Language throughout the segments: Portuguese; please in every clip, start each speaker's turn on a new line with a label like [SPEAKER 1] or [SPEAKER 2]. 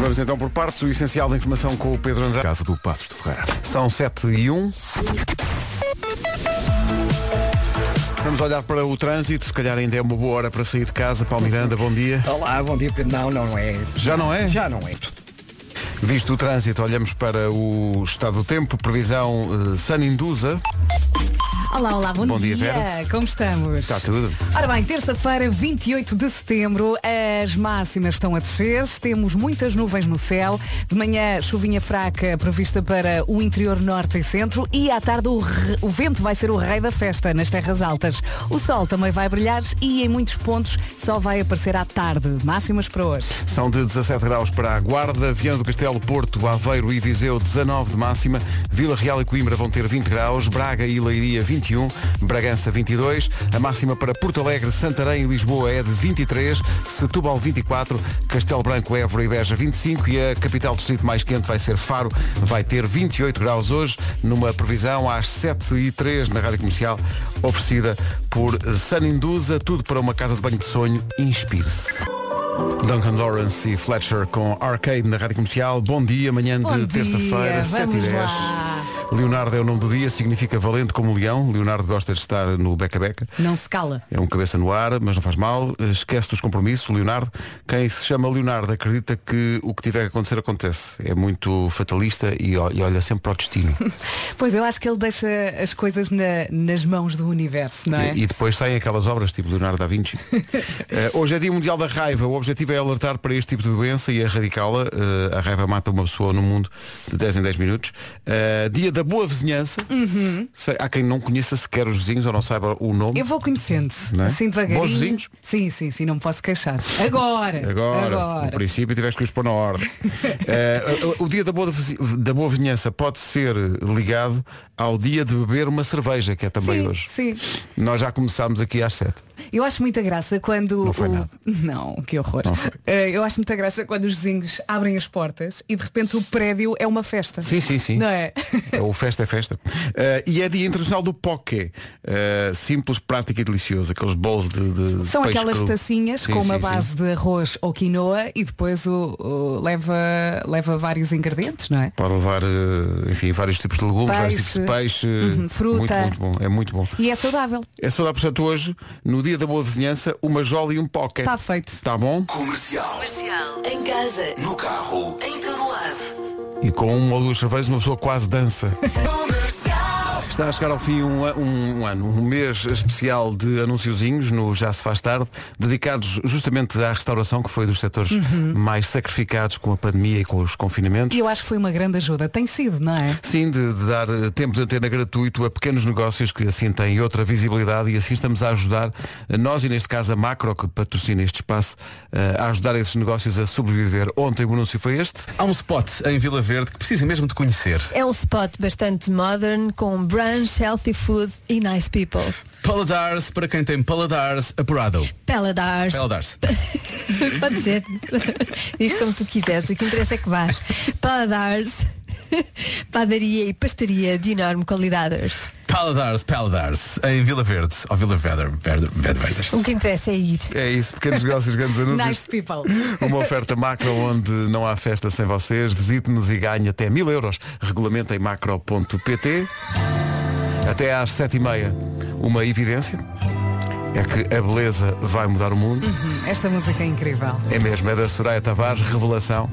[SPEAKER 1] Vamos então por partes, o essencial da informação com o Pedro Andrade.
[SPEAKER 2] Casa do Passos de Ferreira.
[SPEAKER 1] São 7 e 1. Vamos olhar para o trânsito, se calhar ainda é uma boa hora para sair de casa. Paulo Miranda, bom dia.
[SPEAKER 3] Olá, bom dia Pedro. Não, não é.
[SPEAKER 1] Já não é?
[SPEAKER 3] Já não é.
[SPEAKER 1] Visto o trânsito, olhamos para o estado do tempo, previsão uh, Saninduza.
[SPEAKER 4] Olá, olá, bom,
[SPEAKER 1] Bom dia, Vera.
[SPEAKER 4] Como estamos?
[SPEAKER 1] Está tudo.
[SPEAKER 4] Ora bem, terça-feira, 28 de setembro, as máximas estão a descer, temos muitas nuvens no céu, de manhã chuvinha fraca prevista para o interior norte e centro e à tarde o, re- o vento vai ser o rei da festa nas terras altas. O sol também vai brilhar e em muitos pontos só vai aparecer à tarde. Máximas para hoje.
[SPEAKER 1] São de 17 graus para a Guarda, Viana do Castelo, Porto, Aveiro e Viseu 19 de máxima, Vila Real e Coimbra vão ter 20 graus, Braga e Leiria 21, Bragança 22, a máxima para Porto Alegre, Santarém e Lisboa é de 23, Setúbal 24, Castelo Branco, Évora e Beja 25 e a capital distrito mais quente vai ser Faro, vai ter 28 graus hoje, numa previsão às 7 e 3 na Rádio Comercial, oferecida por Saninduza, tudo para uma casa de banho de sonho, inspire-se. Duncan Lawrence e Fletcher com Arcade na Rádio Comercial. Bom dia, manhã
[SPEAKER 4] Bom
[SPEAKER 1] de terça-feira, 7
[SPEAKER 4] vamos
[SPEAKER 1] 10.
[SPEAKER 4] lá.
[SPEAKER 1] Leonardo é o nome do dia, significa valente como leão. Leonardo gosta de estar no beca-beca.
[SPEAKER 4] Não se cala.
[SPEAKER 1] É um cabeça no ar, mas não faz mal. Esquece dos compromissos, Leonardo. Quem se chama Leonardo acredita que o que tiver que acontecer acontece. É muito fatalista e olha sempre para o destino.
[SPEAKER 4] Pois eu acho que ele deixa as coisas na- nas mãos do universo, não é?
[SPEAKER 1] E, e depois saem aquelas obras tipo Leonardo da Vinci. Eh, hoje é Dia Mundial da Raiva. O objetivo é alertar para este tipo de doença e erradicá-la. Eh, a raiva mata uma pessoa no mundo de 10 em 10 minutos. Eh, dia da boa vizinhança. Sei- há quem não conheça sequer os vizinhos ou não saiba o nome.
[SPEAKER 4] Eu vou conhecendo,
[SPEAKER 1] Não é?
[SPEAKER 4] assim devagarinho.
[SPEAKER 1] Bons vizinhos?
[SPEAKER 4] Sim, sim, sim, não me posso queixar. Agora,
[SPEAKER 1] Agora,
[SPEAKER 4] agora.
[SPEAKER 1] no princípio tiveste que os pôr na ordem. Eh, o, o dia da boa, vizi- da boa vizinhança pode ser ligado ao dia de beber uma cerveja, que é também
[SPEAKER 4] Sim,
[SPEAKER 1] hoje.
[SPEAKER 4] sim.
[SPEAKER 1] Nós já começámos aqui às 7.
[SPEAKER 4] Eu acho muita graça quando.
[SPEAKER 1] Não foi
[SPEAKER 4] o-
[SPEAKER 1] nada.
[SPEAKER 4] Não, que horror.
[SPEAKER 1] Não foi.
[SPEAKER 4] Eh, eu acho muita graça quando os vizinhos abrem as portas e de repente o prédio é uma festa.
[SPEAKER 1] Sim, sim, sim.
[SPEAKER 4] Não é?
[SPEAKER 1] O festa é festa. Eh, e é dia internacional do poké. Eh, simples, prático e delicioso. Aqueles bolos de, de
[SPEAKER 4] São
[SPEAKER 1] peixe
[SPEAKER 4] aquelas
[SPEAKER 1] cru.
[SPEAKER 4] tacinhas
[SPEAKER 1] Sim,
[SPEAKER 4] com uma
[SPEAKER 1] sim, sim.
[SPEAKER 4] base de arroz ou quinoa e depois o, o- leva, leva vários ingredientes, não é?
[SPEAKER 1] Pode levar, eh, enfim, vários tipos de legumes, vários
[SPEAKER 4] Peixe,
[SPEAKER 1] tipos de peixe.
[SPEAKER 4] uhum, fruta.
[SPEAKER 1] Muito, muito bom. É muito bom.
[SPEAKER 4] E é saudável.
[SPEAKER 1] É dar, portanto, hoje, no dia da boa vizinhança, uma jola e um poké.
[SPEAKER 4] Está feito.
[SPEAKER 1] Tá bom?
[SPEAKER 2] Comercial.
[SPEAKER 5] Comercial, em casa,
[SPEAKER 2] No carro.
[SPEAKER 5] em todo lado.
[SPEAKER 1] E com uma ou duas cervejas uma pessoa quase dança. Está a chegar ao fim um, um- um ano, um mês especial de anunciozinhos no Já se faz tarde, dedicados justamente à restauração, que foi dos setores mais sacrificados com a pandemia e com os confinamentos.
[SPEAKER 4] E eu acho que foi uma grande ajuda. Tem sido, não é?
[SPEAKER 1] Sim, de, de dar eh, tempo de antena gratuito a pequenos negócios que assim têm outra visibilidade e assim estamos a ajudar, eh, nós e neste caso a Macro, que patrocina este espaço, eh, a ajudar esses negócios a sobreviver. Ontem o anúncio foi este.
[SPEAKER 6] Há um spot em Vila Verde que precisa mesmo de conhecer.
[SPEAKER 7] É um spot bastante modern, com healthy food e nice people.
[SPEAKER 6] Paladares para quem tem paladares apurado.
[SPEAKER 7] Paladars.
[SPEAKER 6] Paladares.
[SPEAKER 7] Pode ser. Diz como tu quiseres, o que interessa é que vás. Paladars. Padaria e pastaria de enorme qualidade.
[SPEAKER 6] Paladares, Paladares, em Vila Verde. Ou Vila Verde, Verde, Verde, Verde.
[SPEAKER 7] O que interessa é ir.
[SPEAKER 1] É isso, pequenos negócios, grandes anúncios.
[SPEAKER 4] Nice people.
[SPEAKER 1] Uma oferta macro onde não há festa sem vocês. Visite-nos e ganhe até mil euros. Regulamento em macro.pt. Até às sete e meia. Uma evidência é que a beleza vai mudar o mundo.
[SPEAKER 4] Esta música é incrível.
[SPEAKER 1] É mesmo, é da Soraya Tavares, revelação.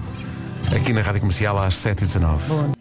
[SPEAKER 1] Aqui na Rádio Comercial às 7h19.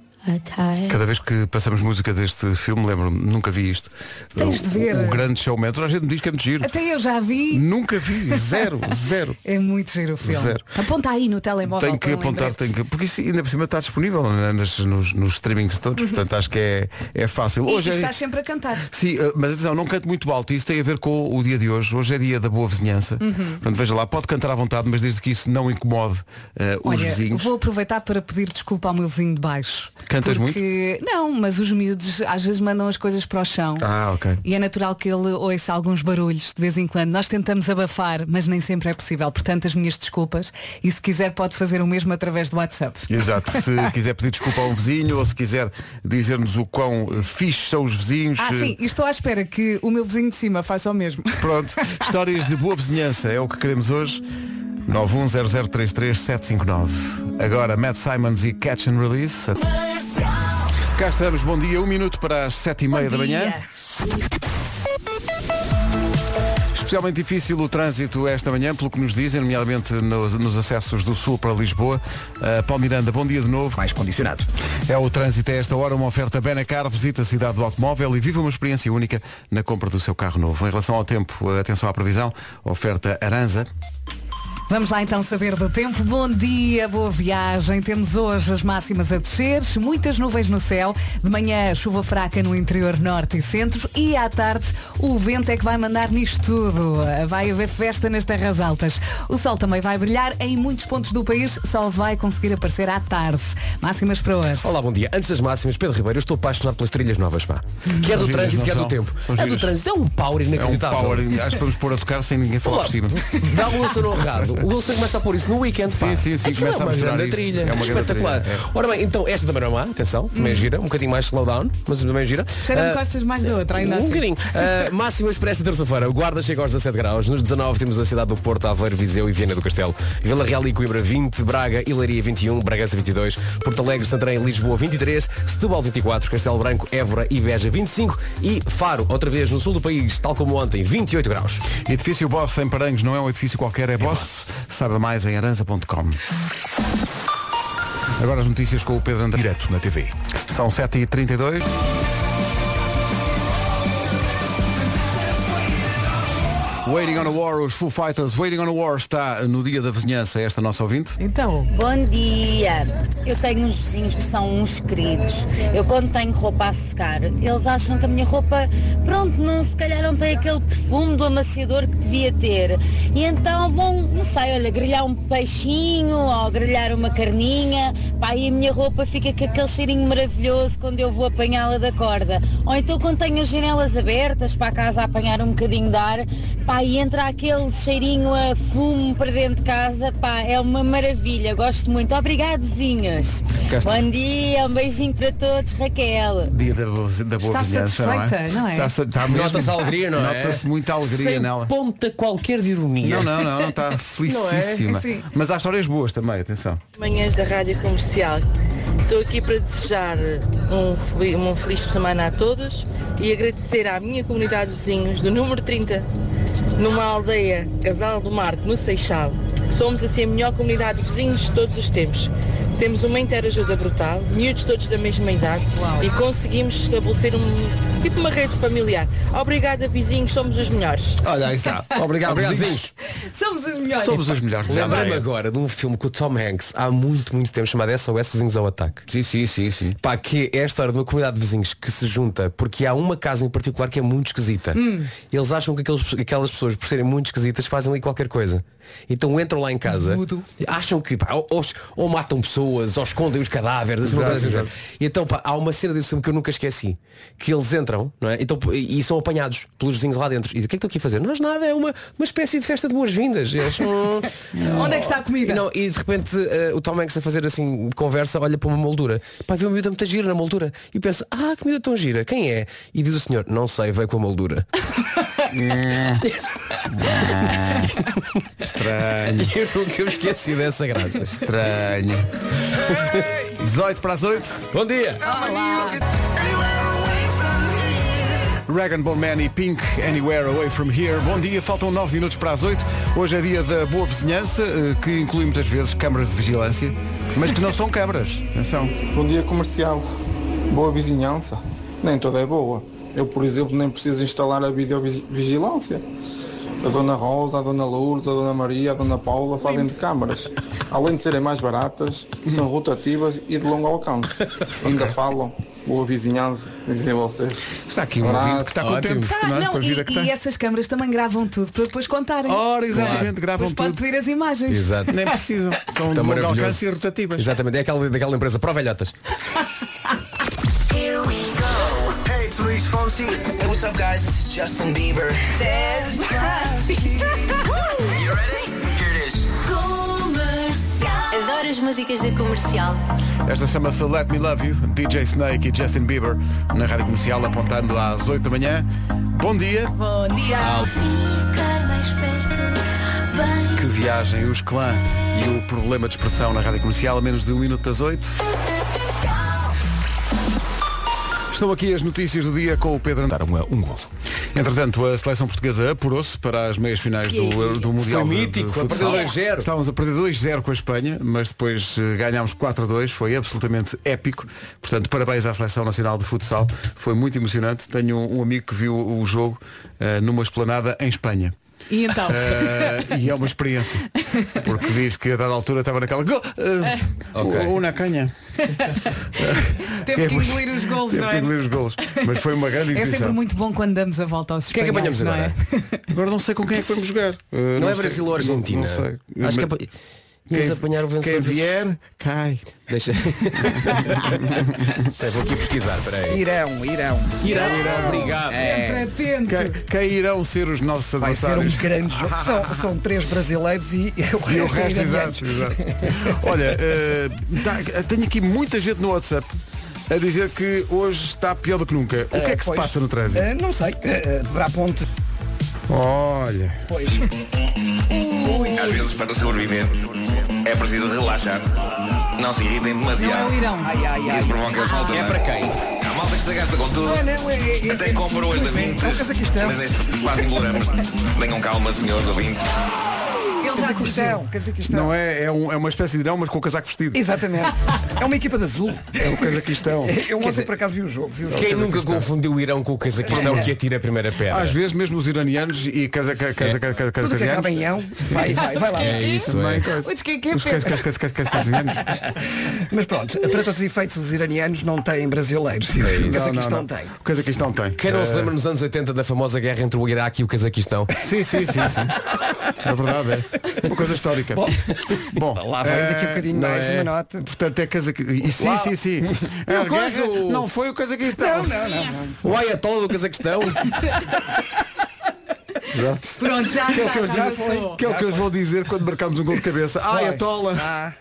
[SPEAKER 1] Cada vez que passamos música deste filme, lembro-me, nunca vi isto.
[SPEAKER 4] Tens de ver.
[SPEAKER 1] O, o grande showman. Toda a gente me diz que é muito giro.
[SPEAKER 4] Até eu já vi.
[SPEAKER 1] Nunca vi. Zero, zero.
[SPEAKER 4] É muito giro o filme.
[SPEAKER 1] Zero.
[SPEAKER 4] Aponta aí no telemóvel.
[SPEAKER 1] Tenho que apontar, tenho que, porque isso ainda por cima está disponível né, nas- nos, nos streamings todos, portanto acho que é, é fácil.
[SPEAKER 4] Uhum. E,
[SPEAKER 1] Hoje
[SPEAKER 4] e
[SPEAKER 1] é,
[SPEAKER 4] estás sempre a cantar.
[SPEAKER 1] Sim, eh, mas atenção, não canto muito alto, isso tem a ver com o dia de hoje. Hoje é dia da boa vizinhança.
[SPEAKER 4] Uhum.
[SPEAKER 1] Portanto, veja lá, pode cantar à vontade, mas desde que isso não incomode eh, os
[SPEAKER 4] Olha,
[SPEAKER 1] vizinhos.
[SPEAKER 4] vou aproveitar para pedir desculpa ao meu vizinho de baixo.
[SPEAKER 1] Cantas
[SPEAKER 4] porque... Não, mas os miúdos às vezes mandam as coisas para o chão.
[SPEAKER 1] Ah, ok.
[SPEAKER 4] E é natural que ele ouça alguns barulhos de vez em quando. Nós tentamos abafar, mas nem sempre é possível. Portanto, as minhas desculpas. E se quiser pode fazer o mesmo através do WhatsApp.
[SPEAKER 1] Exato, se quiser pedir desculpa a um vizinho ou se quiser dizer-nos o quão eh, fixe são os vizinhos.
[SPEAKER 4] Ah,
[SPEAKER 1] eh,
[SPEAKER 4] sim, e estou à espera que o meu vizinho de cima faça o mesmo.
[SPEAKER 1] Pronto, histórias de boa vizinhança é o que queremos hoje. 910033759. Agora Matt Simons e Catch and Release. Cá estamos, bom dia, um minuto para as sete e meia da manhã. Especialmente difícil o trânsito esta manhã, pelo que nos dizem, nomeadamente nos, nos acessos do Sul para Lisboa. Uh, Paulo Miranda, bom dia de novo.
[SPEAKER 3] Mais condicionado.
[SPEAKER 1] É o trânsito a esta hora, uma oferta Benacar, visita a cidade do automóvel e viva uma experiência única na compra do seu carro novo. Em relação ao tempo, atenção à previsão, oferta Aranza.
[SPEAKER 4] Vamos lá então saber do tempo. Bom dia, boa viagem. Temos hoje as máximas a descer, muitas nuvens no céu. De manhã, chuva fraca no interior norte e centro. E à tarde, o vento é que vai mandar nisto tudo. Vai haver festa nas terras altas. O sol também vai brilhar em muitos pontos do país. Só vai conseguir aparecer à tarde. Máximas para hoje.
[SPEAKER 2] Olá, bom dia. Antes das máximas, Pedro Ribeiro, eu estou apaixonado pelas trilhas novas, pá. Quer do
[SPEAKER 1] giras,
[SPEAKER 2] trânsito, quer do tempo. É do
[SPEAKER 1] giras.
[SPEAKER 2] trânsito, é um power
[SPEAKER 1] É um
[SPEAKER 2] inacreditável.
[SPEAKER 1] power, acho que vamos pôr a tocar sem ninguém falar
[SPEAKER 2] Olá,
[SPEAKER 1] por cima.
[SPEAKER 2] Dá o Wilson no errado. O Wilson começa a pôr isso no weekend. pá.
[SPEAKER 1] Sim, sim, sim,
[SPEAKER 2] Aquilo
[SPEAKER 1] começa
[SPEAKER 2] é
[SPEAKER 1] a
[SPEAKER 2] uma
[SPEAKER 1] mostrar
[SPEAKER 2] grande trilha.
[SPEAKER 1] É uma grande
[SPEAKER 2] Espetacular.
[SPEAKER 1] trilha, é.
[SPEAKER 2] Ora bem, então esta também não é má, atenção, também gira, um bocadinho mais slowdown, mas também gira.
[SPEAKER 4] Cheira-me
[SPEAKER 2] Ah,
[SPEAKER 4] costas mais da outra, ainda
[SPEAKER 2] um
[SPEAKER 4] assim.
[SPEAKER 2] bocadinho. Uh, máximas para esta terça-feira. O Guarda chega aos 17 graus. Nos 19 temos a cidade do Porto, Aveiro, Viseu e Viana do Castelo. Vila Real e Coimbra 20, Braga e Leiria 21, Bragança 22, Porto Alegre, Santarém e Lisboa 23, Setúbal 24, Castelo Branco, Évora e Beja 25 e Faro, outra vez no sul do país, tal como ontem, 28 graus.
[SPEAKER 1] Edifício Boss em Paranhos não é um edifício qualquer, é Boss. Saiba mais em aranza.com. Agora as notícias com o Pedro André. Direto na TV. São 7h32. Waiting on a War, os Foo Fighters. Waiting on a War está no dia da vizinhança, esta nossa ouvinte.
[SPEAKER 4] Então,
[SPEAKER 8] Bom dia! Eu tenho uns vizinhos que são uns queridos. Eu quando tenho roupa a secar, eles acham que a minha roupa, pronto, não, se calhar não tem aquele perfume do amaciador que devia ter. E então vão, não sei, olha, grelhar um peixinho ou grelhar uma carninha, pá, e a minha roupa fica com aquele cheirinho maravilhoso quando eu vou apanhá-la da corda. Ou então quando tenho as janelas abertas para a casa a apanhar um bocadinho de ar, pá, e entra aquele cheirinho a fumo para dentro de casa, pá, é uma maravilha, gosto muito. Obrigado, vizinhos.
[SPEAKER 1] Está.
[SPEAKER 8] Bom dia, um beijinho para todos, Raquel.
[SPEAKER 1] Dia da, boa- da boa
[SPEAKER 4] Está
[SPEAKER 1] vizinhança,
[SPEAKER 4] satisfeita, não é?
[SPEAKER 1] Está, está mesmo-
[SPEAKER 2] Nota-se alegria, não é?
[SPEAKER 1] Nota-se muita alegria
[SPEAKER 2] Sem
[SPEAKER 1] nela.
[SPEAKER 2] ponta qualquer de ironia.
[SPEAKER 1] Não, não, não, está felicíssima.
[SPEAKER 4] Sim.
[SPEAKER 1] Mas há histórias boas também, atenção.
[SPEAKER 9] Manhãs da Rádio Comercial. Estou aqui para desejar um, fel- uma feliz semana a todos e agradecer à minha comunidade de vizinhos do número 30, numa aldeia Casal do Marco, no Seixal. Somos assim a melhor comunidade de vizinhos de todos os tempos. Temos uma interajuda brutal, miúdos todos da mesma idade e conseguimos estabelecer um tipo uma rede familiar. Obrigada vizinhos, somos os melhores.
[SPEAKER 1] Olha, aí está. Obrigado,
[SPEAKER 2] Obrigado,
[SPEAKER 1] vizinhos.
[SPEAKER 4] somos os melhores.
[SPEAKER 1] Somos os melhores.
[SPEAKER 2] Lembrei-me agora de um filme com o Tom Hanks há muito, muito tempo chamado SOS Vizinhos ao Ataque.
[SPEAKER 1] Sim, sim, sim, sim.
[SPEAKER 2] Pá, que é a história de uma comunidade de vizinhos que se junta porque há uma casa em particular que é muito esquisita. Eles acham que aqueles- aquelas pessoas, por serem muito esquisitas, fazem ali qualquer coisa. Então entram lá em casa,
[SPEAKER 4] Voodoo.
[SPEAKER 2] acham que pá, ou, ou- matam pessoas, ou escondem os cadáveres, assim,
[SPEAKER 1] Exato,
[SPEAKER 2] assim.
[SPEAKER 1] exato.
[SPEAKER 2] E então pá, há uma cena desse filme que eu nunca esqueci. Que eles entram, não é? Então, e, e são apanhados pelos vizinhos lá dentro. E o que é que estou aqui a fazer? Nós nada, é uma, uma espécie de festa de boas-vindas. "Hum,
[SPEAKER 4] Onde é que está a comida?
[SPEAKER 2] e, não, e de repente eh, o Tom Hanks a fazer assim conversa olha para uma moldura. Pá, vê uma miúda muito gira na moldura. E pensa, ah, que miúda tão gira, quem é? E diz o senhor, não sei, veio com a moldura.
[SPEAKER 1] Estranho,
[SPEAKER 2] E eu nunca me esqueci dessa graça.
[SPEAKER 1] estranho. 18 para as 8.
[SPEAKER 2] Bom dia!
[SPEAKER 1] Rag Bone Man e Pink, Anywhere Away From Here. Bom dia, faltam 9 minutos para as 8. Hoje é dia da boa vizinhança, eh, que inclui muitas vezes câmaras de vigilância, mas que não são câmaras. Atenção.
[SPEAKER 10] Bom dia comercial. Boa vizinhança. Nem toda é boa. Eu, por exemplo, nem preciso instalar a videovigilância. A Dona Rosa, a Dona Lourdes, a Dona Maria, a Dona Paula fazem de câmaras. Além de serem mais baratas, são rotativas e de longo alcance. Ainda falam. Boa vizinhança, dizem vocês.
[SPEAKER 1] Está aqui um ouvinte que está
[SPEAKER 2] Ótimo.
[SPEAKER 1] contente
[SPEAKER 4] Ah,
[SPEAKER 1] não é? com a
[SPEAKER 4] e,
[SPEAKER 1] vida que
[SPEAKER 4] e essas câmaras também gravam tudo para depois contarem.
[SPEAKER 1] Ora, exatamente, gravam
[SPEAKER 4] depois pode
[SPEAKER 1] tudo.
[SPEAKER 4] pedir as imagens.
[SPEAKER 2] Exato.
[SPEAKER 1] Nem precisam. São de
[SPEAKER 2] Tá
[SPEAKER 1] longo alcance e rotativas.
[SPEAKER 2] Exatamente, é aquela, daquela empresa para velhotas.
[SPEAKER 11] Hey, it's Luis Fonsi. Hey, what's up, guys? This is Justin Bieber.
[SPEAKER 5] Adoro as músicas da comercial.
[SPEAKER 1] Esta chama-se Let Me Love You, DJ Snake e Justin Bieber, na rádio comercial, apontando às 8 da manhã. Bom dia.
[SPEAKER 4] Bom dia.
[SPEAKER 1] Que viagem, os clã e o problema de expressão na rádio comercial a menos de um minuto das oito. Estão aqui as notícias do dia com o Pedro Andar um, um golo. Entretanto, a seleção portuguesa apurou-se para as meias finais do, do Mundial.
[SPEAKER 2] Foi
[SPEAKER 1] de- de
[SPEAKER 2] mítico, a perder 2-0.
[SPEAKER 1] Estávamos a perder 2-0 com a Espanha, mas depois eh, ganhámos 4-2, foi absolutamente épico. Portanto, parabéns à Seleção Nacional de Futsal. Foi muito emocionante. Tenho um, amigo que viu o jogo eh, numa esplanada em Espanha.
[SPEAKER 4] E então?
[SPEAKER 1] Eh, e é uma experiência. Porque diz que a dada altura estava naquela. Go, eh,
[SPEAKER 2] Ok.
[SPEAKER 1] Uma canha.
[SPEAKER 4] Teve que engolir os golos,
[SPEAKER 1] Teve
[SPEAKER 4] não
[SPEAKER 1] que
[SPEAKER 4] é?
[SPEAKER 1] engolir os golos. Mas foi uma grande
[SPEAKER 4] É
[SPEAKER 1] exibição.
[SPEAKER 4] sempre muito bom quando damos a volta aos
[SPEAKER 2] Quem é que
[SPEAKER 4] espanhóis,
[SPEAKER 2] apanhamos
[SPEAKER 4] não
[SPEAKER 2] agora?
[SPEAKER 4] é?
[SPEAKER 1] Agora não sei com quem é que vamos jogar. Eh,
[SPEAKER 2] Não, é
[SPEAKER 1] sei.
[SPEAKER 2] Brasil ou Argentina?
[SPEAKER 1] Não, não sei.
[SPEAKER 2] Acho que é
[SPEAKER 1] Mas
[SPEAKER 2] pa- Vamos apanhar o vencedor
[SPEAKER 1] Quem
[SPEAKER 2] dos-
[SPEAKER 1] vier, cai.
[SPEAKER 2] Deixa. Vou aqui pesquisar, peraí.
[SPEAKER 3] Irão, Irão.
[SPEAKER 2] Irão, Irão, obrigado.
[SPEAKER 4] Sempre atento.
[SPEAKER 1] Quem, quem irão ser os nossos
[SPEAKER 3] Vai ser um
[SPEAKER 1] adversários?
[SPEAKER 3] grande jogo. São, são três brasileiros e, o
[SPEAKER 1] E o
[SPEAKER 3] resto, é
[SPEAKER 1] resto, exato, exato. Olha, eh, tá- tenho aqui muita gente no WhatsApp a dizer que hoje está pior do que nunca. O que é que se
[SPEAKER 3] pois,
[SPEAKER 1] passa no trânsito?
[SPEAKER 3] eh, não sei. Uh, para a ponte.
[SPEAKER 1] Olha.
[SPEAKER 3] Pois.
[SPEAKER 12] Às vezes, para sobreviver, é preciso relaxar. Não se irritem
[SPEAKER 4] Não é
[SPEAKER 12] demasiado.
[SPEAKER 4] o Irão.
[SPEAKER 3] Ai, ai,
[SPEAKER 12] Que
[SPEAKER 3] ai.
[SPEAKER 12] isso provoca falta
[SPEAKER 2] É para
[SPEAKER 12] ar.
[SPEAKER 2] quem?
[SPEAKER 12] Há malta que se gasta com tudo.
[SPEAKER 3] Ah, não, é, é, é,
[SPEAKER 12] Até compra hoje da
[SPEAKER 3] é,
[SPEAKER 12] Vintes.
[SPEAKER 3] é.
[SPEAKER 12] Mas neste quase imploramos. Tenham calma, senhores ouvintes.
[SPEAKER 4] Ele já curtiu.
[SPEAKER 3] Cazaquistão. Cazaquistão.
[SPEAKER 1] Não é, é, um- é uma espécie de irão, mas com o casaco vestido.
[SPEAKER 3] Exatamente. É uma equipa de azul.
[SPEAKER 1] É o Cazaquistão.
[SPEAKER 3] Eu ontem por acaso vi o jogo. Vi o jogo.
[SPEAKER 2] Quem nunca confundiu o Irão com o Cazaquistão que atira a primeira pedra?
[SPEAKER 1] Às vezes mesmo os iranianos e casa, casa, casa, casa,
[SPEAKER 3] Tudo que acaba em ão. Vai, vai, vai lá.
[SPEAKER 2] É isso, é.
[SPEAKER 4] Os que- que é
[SPEAKER 1] Os cas- cas- cas- cas- cas- casasianos.
[SPEAKER 3] Mas pronto, para todos os efeitos, os iranianos não têm brasileiros.
[SPEAKER 2] É
[SPEAKER 3] o Cazaquistão tem.
[SPEAKER 1] O Cazaquistão tem.
[SPEAKER 2] Quem não se lembra nos anos 80 da famosa guerra entre o Iraque e o Cazaquistão?
[SPEAKER 1] Sim, sim, sim, sim. É verdade, é. Uma coisa histórica. Bom,
[SPEAKER 3] Lá vem daqui a
[SPEAKER 1] eh,
[SPEAKER 3] bocadinho
[SPEAKER 2] não
[SPEAKER 3] mais
[SPEAKER 2] é?
[SPEAKER 3] uma nota.
[SPEAKER 1] Portanto, é Cazaquistão. E sim,
[SPEAKER 2] Uau.
[SPEAKER 1] sim, sim.
[SPEAKER 2] O coisa, o-
[SPEAKER 1] Não foi o Cazaquistão.
[SPEAKER 3] Não, não, não. não.
[SPEAKER 2] O Ayatollah do Cazaquistão?
[SPEAKER 1] Exato.
[SPEAKER 4] Pronto, já
[SPEAKER 1] Que é o
[SPEAKER 4] está,
[SPEAKER 1] que eu
[SPEAKER 4] já
[SPEAKER 1] digo-
[SPEAKER 4] passou.
[SPEAKER 1] que é o que eu vou dizer quando marcamos um gol de cabeça. Ai, a tola.
[SPEAKER 3] Ah,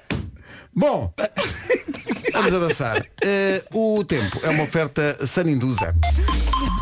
[SPEAKER 1] Bom, vamos avançar. Eh, o tempo é uma oferta Saninduza.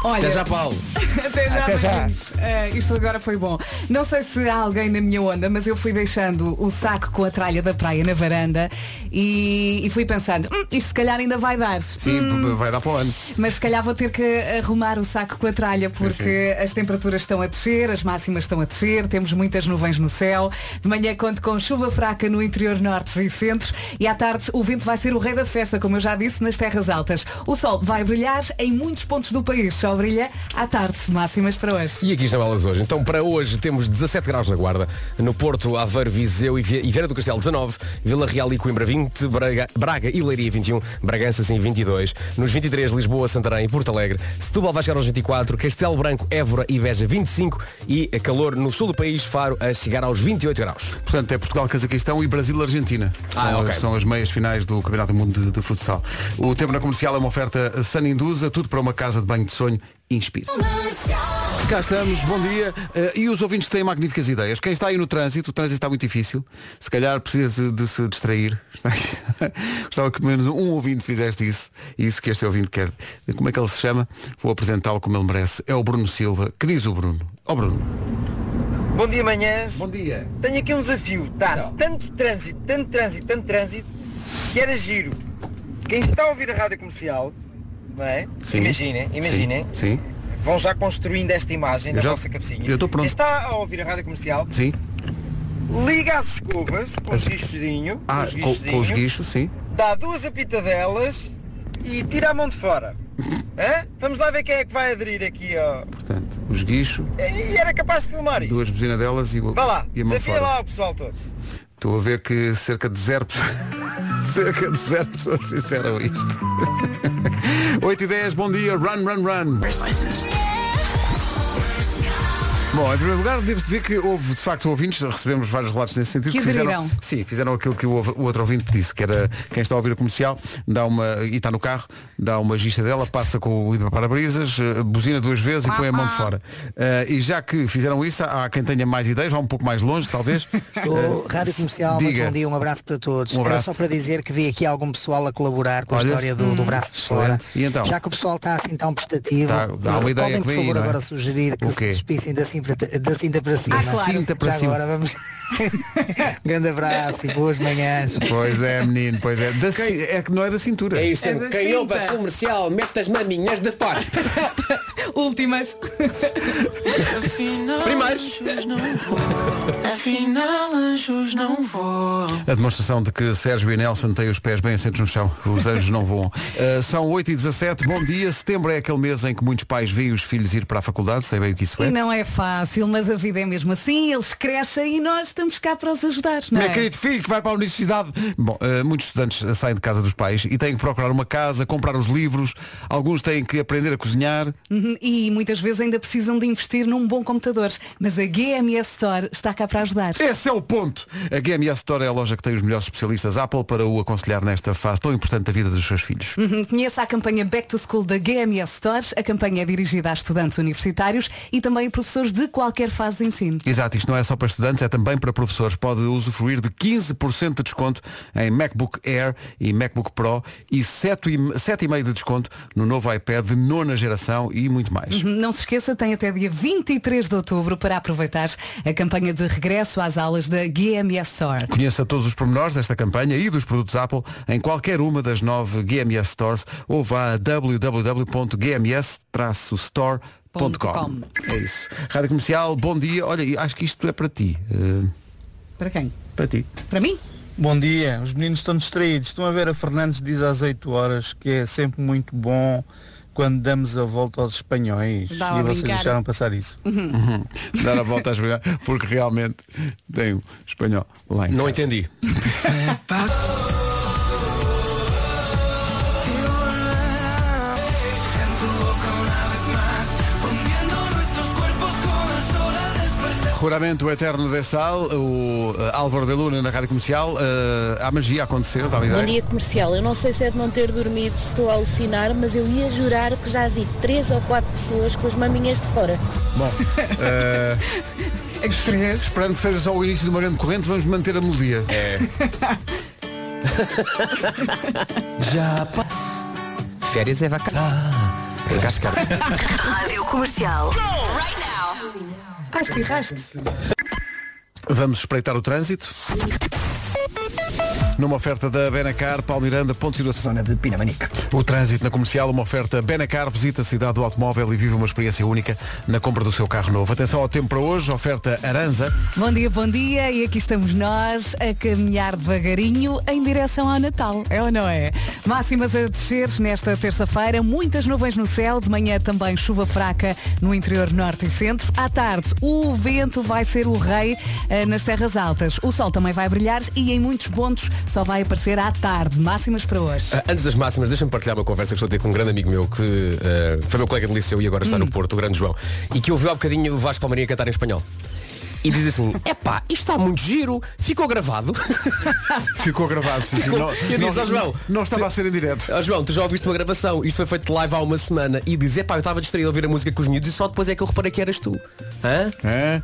[SPEAKER 4] Olha,
[SPEAKER 2] Até já, Paulo.
[SPEAKER 4] Até já,
[SPEAKER 3] Até já.
[SPEAKER 4] Eh, isto agora foi bom. Não sei se há alguém na minha onda, mas eu fui deixando o saco com a tralha da praia na varanda e, e fui pensando, "Hum, isto se calhar ainda vai dar.
[SPEAKER 1] Sim,
[SPEAKER 4] Hum,
[SPEAKER 1] vai dar para o ano.
[SPEAKER 4] mas se calhar vou ter que arrumar o saco com a tralha porque as temperaturas estão a descer, as máximas estão a descer, temos muitas nuvens no céu. De manhã conto com chuva fraca no interior norte e centros e à tarde o vento vai ser o rei da festa, como eu já disse, nas terras altas. O sol vai brilhar em muitos pontos do país, só brilha à tarde, máximas para hoje.
[SPEAKER 2] E aqui estão elas hoje. Então para hoje temos 17 graus na Guarda, no Porto, Aveiro, Viseu e Vi- Vieira do Castelo 19, Vila Real e Coimbra 20, Braga, Braga e Leiria 21, Bragança sim 22, nos 23 Lisboa, Santarém e Porto Alegre, Setúbal vai chegar aos 24, Castelo Branco, Évora e Beja 25 e calor no sul do país, Faro a chegar aos 28 graus.
[SPEAKER 1] Portanto, é Portugal, Cazaquistão e Brasil-Argentina. São,
[SPEAKER 2] Ah, ok.
[SPEAKER 1] As- são as meias finais do Campeonato do Mundo de, de Futsal. O tempo na comercial é uma oferta Saninduza, tudo para uma casa de banho de sonho. Inspire. Cá estamos, bom dia. Eh, e os ouvintes têm magníficas ideias. Quem está aí no trânsito, o trânsito está muito difícil. Se calhar precisa de, de se distrair. Gostava que pelo menos um ouvinte fizeste isso. Isso que este ouvinte quer. Como é que ele se chama? Vou apresentá-lo como ele merece. É o Bruno Silva. Que diz o Bruno? Ó Bruno.
[SPEAKER 13] Bom dia, manhãs.
[SPEAKER 1] Bom dia.
[SPEAKER 13] Tenho aqui um desafio. Tá tanto trânsito, tanto trânsito, tanto trânsito, que era giro. Quem está a ouvir a rádio comercial, não é?
[SPEAKER 1] Sim.
[SPEAKER 13] Imaginem, imaginem.
[SPEAKER 1] Sim.
[SPEAKER 13] Vão já construindo esta imagem
[SPEAKER 1] Eu
[SPEAKER 13] na
[SPEAKER 1] já-
[SPEAKER 13] vossa cabecinha.
[SPEAKER 1] eu estou pronto.
[SPEAKER 13] Quem está a ouvir a rádio comercial,
[SPEAKER 1] Sim.
[SPEAKER 13] liga as escovas com os guichozinho,
[SPEAKER 1] Ah, com, com os guichos, sim.
[SPEAKER 13] dá duas apitadelas e tira a mão de fora. Hã? Vamos lá ver quem é que vai aderir aqui ó.
[SPEAKER 1] Portanto, os guichos,
[SPEAKER 13] E era capaz de filmar isto.
[SPEAKER 1] duas buzinadelas e, o-
[SPEAKER 13] Vá lá,
[SPEAKER 1] e a mão de
[SPEAKER 13] desafia
[SPEAKER 1] fora.
[SPEAKER 13] lá o pessoal todo.
[SPEAKER 1] Estou a ver que cerca de zero cerca de zero pessoas fizeram isto. 8 e 10, bom dia, run, run, run. Bom, em primeiro lugar, devo dizer que houve de facto ouvintes, recebemos vários relatos nesse sentido,
[SPEAKER 4] Que
[SPEAKER 1] fizeram,
[SPEAKER 4] aderiram.
[SPEAKER 1] sim, fizeram aquilo que o, o outro ouvinte disse, que era quem está a ouvir o comercial, dá uma, e está no carro, dá uma gista dela, passa com o limpa para-brisas, eh, buzina duas vezes e põe a mão de fora. Eh, e já que fizeram isso, há quem tenha mais ideias, vá um pouco mais longe, talvez.
[SPEAKER 14] Estou,
[SPEAKER 1] Eh,
[SPEAKER 14] Rádio Comercial, muito
[SPEAKER 1] diga.
[SPEAKER 14] bom dia, um abraço para todos.
[SPEAKER 1] Um
[SPEAKER 14] Era
[SPEAKER 1] abraço.
[SPEAKER 14] só para dizer que vi aqui algum pessoal a colaborar com a
[SPEAKER 1] Olha,
[SPEAKER 14] história do, do
[SPEAKER 1] hum,
[SPEAKER 14] braço de fora.
[SPEAKER 1] excelente. E então?
[SPEAKER 14] Já que o pessoal está assim tão prestativo,
[SPEAKER 1] Tá, dá uma ideia
[SPEAKER 14] podem
[SPEAKER 1] que
[SPEAKER 14] por
[SPEAKER 1] vem aí,
[SPEAKER 14] favor
[SPEAKER 1] não é?
[SPEAKER 14] agora sugerir que
[SPEAKER 1] O
[SPEAKER 14] se despissem da cinta, da cinta para cima.
[SPEAKER 1] Ah, claro. Cinta para
[SPEAKER 14] Já
[SPEAKER 1] cima.
[SPEAKER 14] Agora vamos. Grande abraço e boas manhãs.
[SPEAKER 1] Pois é, menino, pois é. Da ci- é que não é da cintura.
[SPEAKER 2] É isso mesmo. Quem ouve a comercial, mete as maminhas de fora.
[SPEAKER 4] Últimas.
[SPEAKER 2] Primeiros.
[SPEAKER 15] Afinal, anjos não voam.
[SPEAKER 1] A demonstração de que Sérgio e Nelson têm os pés bem assentos no chão. Os anjos não voam. Uh, são 8 e 17 bom dia. Setembro é aquele mês em que muitos pais veem os filhos ir para a faculdade, sei bem o que isso é.
[SPEAKER 4] E não é fácil, mas a vida é mesmo assim, eles crescem e nós estamos cá para os ajudar, não
[SPEAKER 1] Meu
[SPEAKER 4] é?
[SPEAKER 1] querido filho que vai para a universidade. Bom, uh, muitos estudantes saem de casa dos pais e têm que procurar uma casa, comprar os livros. Alguns têm que aprender a cozinhar.
[SPEAKER 4] Uhum, E muitas vezes ainda precisam de investir num bom computador. Mas a GMS Store está cá para ajudar.
[SPEAKER 1] Esse é o ponto. A GMS Store é a loja que tem os melhores especialistas Apple para o aconselhar nesta fase tão importante da vida dos seus filhos.
[SPEAKER 4] Uhum, Conheça a campanha Back to School da GMS Store. A campanha é dirigida a estudantes universitários e também a professores de qualquer fase de ensino.
[SPEAKER 1] Exato, isto não é só para estudantes, é também para professores. Pode usufruir de 15% de desconto em MacBook Air e MacBook Pro e 7,5% de desconto no novo iPad de nona geração e muito mais.
[SPEAKER 4] Uhum, Não se esqueça, tem até dia 23 de outubro para aproveitar a campanha de regresso às aulas da GMS Store.
[SPEAKER 1] Conheça todos os pormenores desta campanha e dos produtos Apple em qualquer uma das nove GMS Stores ou vá a www.gms-store.com. É isso. Rádio Comercial, bom dia. Olha, e acho que isto é para ti. Eh,
[SPEAKER 4] Para quem?
[SPEAKER 1] para ti.
[SPEAKER 4] Para mim?
[SPEAKER 16] Bom dia, os meninos estão distraídos. Estão a ver a Fernandes diz às 8 horas que é sempre muito bom quando damos a volta aos espanhóis.
[SPEAKER 4] Dá a
[SPEAKER 16] e vocês
[SPEAKER 4] brincar.
[SPEAKER 16] deixaram passar isso.
[SPEAKER 1] Uhum. Dar a volta a jogar, porque realmente tem um espanhol lá em
[SPEAKER 2] Não
[SPEAKER 1] casa.
[SPEAKER 2] entendi.
[SPEAKER 1] Juramento Eterno de Sal, o eh, Álvaro de Luna na Rádio Comercial. eh, há magia a acontecer, dá uma ideia.
[SPEAKER 17] Bom dia comercial. Eu não sei se é de não ter dormido, se estou a alucinar, mas eu ia jurar que já vi três ou quatro pessoas com as maminhas de fora.
[SPEAKER 1] Bom, eh, esperando que seja só o início de uma grande corrente, vamos manter a melodia.
[SPEAKER 2] É.
[SPEAKER 15] Já passo.
[SPEAKER 2] Férias é vaca. Cara.
[SPEAKER 5] Rádio Comercial.
[SPEAKER 4] Ah, espirraste.
[SPEAKER 1] Vamos espreitar o trânsito. Numa oferta da Benacar, Paulo Miranda, ponto de situação.
[SPEAKER 3] Zona de Pinamanica.
[SPEAKER 1] O trânsito na comercial, uma oferta Benacar, visita a cidade do automóvel e vive uma experiência única na compra do seu carro novo. Atenção ao tempo para hoje, oferta Aranza.
[SPEAKER 4] Bom dia, bom dia. E aqui estamos nós a caminhar devagarinho em direção ao Natal. É ou não é? Máximas a descer nesta terça-feira. Muitas nuvens no céu. De manhã também chuva fraca no interior norte e centro. À tarde, o vento vai ser o rei eh, nas terras altas. O sol também vai brilhar e em muitos pontos só vai aparecer à tarde. Máximas para hoje.
[SPEAKER 2] Ah, Antes das máximas, deixa-me partilhar uma conversa que estou a ter com um grande amigo meu que ah, foi meu colega de liceu e agora está no Porto, o grande João, e que ouviu há bocadinho o Vasco Palmeirinho cantar em espanhol. E diz assim, epá, isto está muito giro, ficou gravado.
[SPEAKER 1] Ficou gravado, sim.
[SPEAKER 2] Ficou-
[SPEAKER 1] Não-
[SPEAKER 2] eu disse ao João,
[SPEAKER 1] não estava a ser em direto.
[SPEAKER 2] Ó João, tu já ouviste uma gravação, isto foi feito live há uma semana e diz, epá, eu estava distraído a ouvir a música com os miúdos e só depois é que eu reparei que eras tu. Hã?
[SPEAKER 1] É?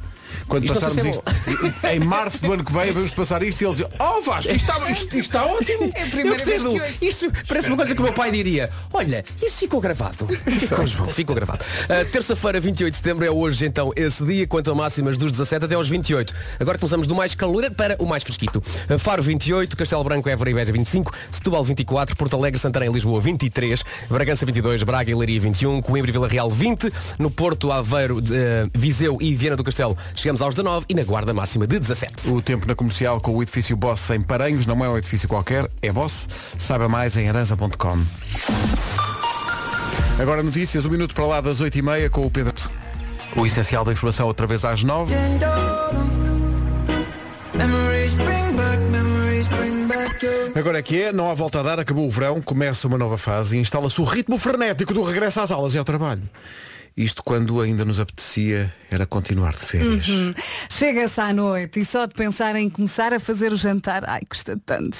[SPEAKER 1] Quando
[SPEAKER 2] Isto
[SPEAKER 1] passarmos isto, em março do ano que vem, vamos passar isto e ele diz, oh Vasco, isto está, isto, isto está ótimo.
[SPEAKER 4] É a
[SPEAKER 2] Eu
[SPEAKER 4] primeira
[SPEAKER 2] gostei
[SPEAKER 4] vez
[SPEAKER 2] do-. Isto parece uma coisa que o meu pai diria. Olha, isso ficou gravado. Ficou, João, ficou gravado. Uh, Terça-feira, 28 de setembro, é hoje então esse dia, quanto a máximas dos 17 até aos 28. Agora começamos do mais calor para o mais fresquito. Uh, Faro 28, Castelo Branco, Évora e Beja 25, Setúbal 24, Porto Alegre, Santarém e Lisboa 23, Bragança 22, Braga e Leiria 21, Coimbra e Vila Real 20, no Porto, Aveiro, uh, Viseu e Viana do Castelo chegamos aos 19 e na Guarda máxima de 17.
[SPEAKER 1] O tempo na comercial com o edifício Boss em Paranhos, não é um edifício qualquer, é Boss. Saiba mais em aranza.com. Agora notícias, um minuto para lá das 8h30 com o Pedro. O essencial da informação outra vez às 9
[SPEAKER 15] Memories bring back, memories bring back your
[SPEAKER 1] Agora é que é, não há volta a dar, acabou o verão, começa uma nova fase e instala-se o ritmo frenético do regresso às aulas e ao trabalho. Isto quando ainda nos apetecia era continuar de férias.
[SPEAKER 4] Uhum. Chega-se à noite e só de pensar em começar a fazer o jantar, ai, custa tanto.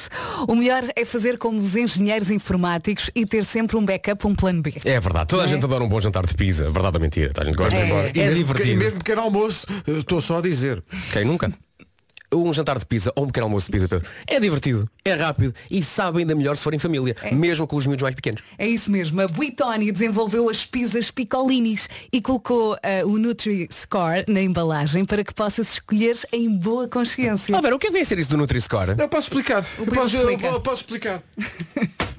[SPEAKER 4] O melhor é fazer como os engenheiros informáticos e ter sempre um backup, um plano B.
[SPEAKER 2] É verdade, toda a
[SPEAKER 4] é?
[SPEAKER 2] gente adora um bom jantar de pizza, verdade ou mentira? Toda a gente gosta
[SPEAKER 4] É.
[SPEAKER 2] embora.
[SPEAKER 1] E
[SPEAKER 2] É
[SPEAKER 1] mesmo,
[SPEAKER 2] divertido.
[SPEAKER 1] e mesmo pequeno almoço, eu estou só a dizer.
[SPEAKER 2] Quem nunca? Um jantar de pizza ou um pequeno almoço de pizza, Pedro, é divertido, é rápido e sabe ainda melhor se for em família, mesmo com os miúdos mais pequenos.
[SPEAKER 4] É isso mesmo. A Buitoni desenvolveu as pizzas Picolinis e colocou eh, o Nutri-Score na embalagem para que possas escolher em boa consciência.
[SPEAKER 2] Ah, Vera, o que é que vem a ser isso do Nutri-Score?
[SPEAKER 1] Eu posso explicar. Eu posso, eu posso explicar.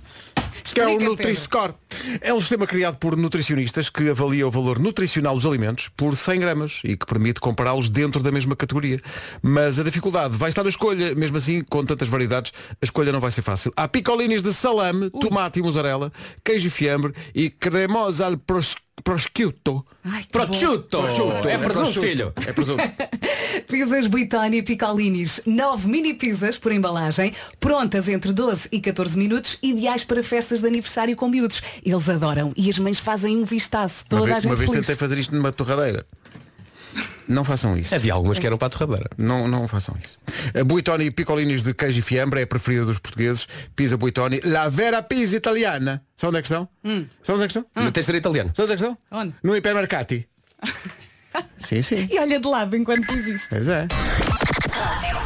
[SPEAKER 1] que é o Nutri-Score. É um sistema criado por nutricionistas que avalia o valor nutricional dos alimentos por 100 gramas e que permite compará-los dentro da mesma categoria. Mas a dificuldade vai estar na escolha. Mesmo assim, com tantas variedades, a escolha não vai ser fácil. Há picolinis de salame, tomate e mussarela, queijo e fiambre e cremosa al pros- prosciutto.
[SPEAKER 2] Prosciutto! É presunto,
[SPEAKER 1] prosciutto.
[SPEAKER 2] filho.
[SPEAKER 1] É presunto.
[SPEAKER 4] Pizzas Buitoni Picolinis, 9 mini pizzas por embalagem, prontas entre 12 e 14 minutos, ideais para festas de aniversário com miúdos. Eles adoram e as mães fazem um vistaço.
[SPEAKER 1] Uma
[SPEAKER 4] Toda
[SPEAKER 1] vez,
[SPEAKER 4] a gente
[SPEAKER 1] uma vez
[SPEAKER 4] feliz.
[SPEAKER 1] tentei fazer isto numa torradeira. Não façam isso.
[SPEAKER 2] Havia algumas que eram para a torradeira.
[SPEAKER 1] Não, não façam isso. A Buitoni Picolinis de queijo e fiambre é a preferida dos portugueses. Pizza Buitoni. La vera pizza italiana. Sabe onde é que estão?
[SPEAKER 4] Hum.
[SPEAKER 1] Sabe onde é que estão?
[SPEAKER 2] Na testeira italiana.
[SPEAKER 1] Sabe onde é que estão?
[SPEAKER 4] Onde?
[SPEAKER 1] No hipermercati. sim, sim.
[SPEAKER 4] E olha de lado enquanto diz isto.
[SPEAKER 1] Pois é.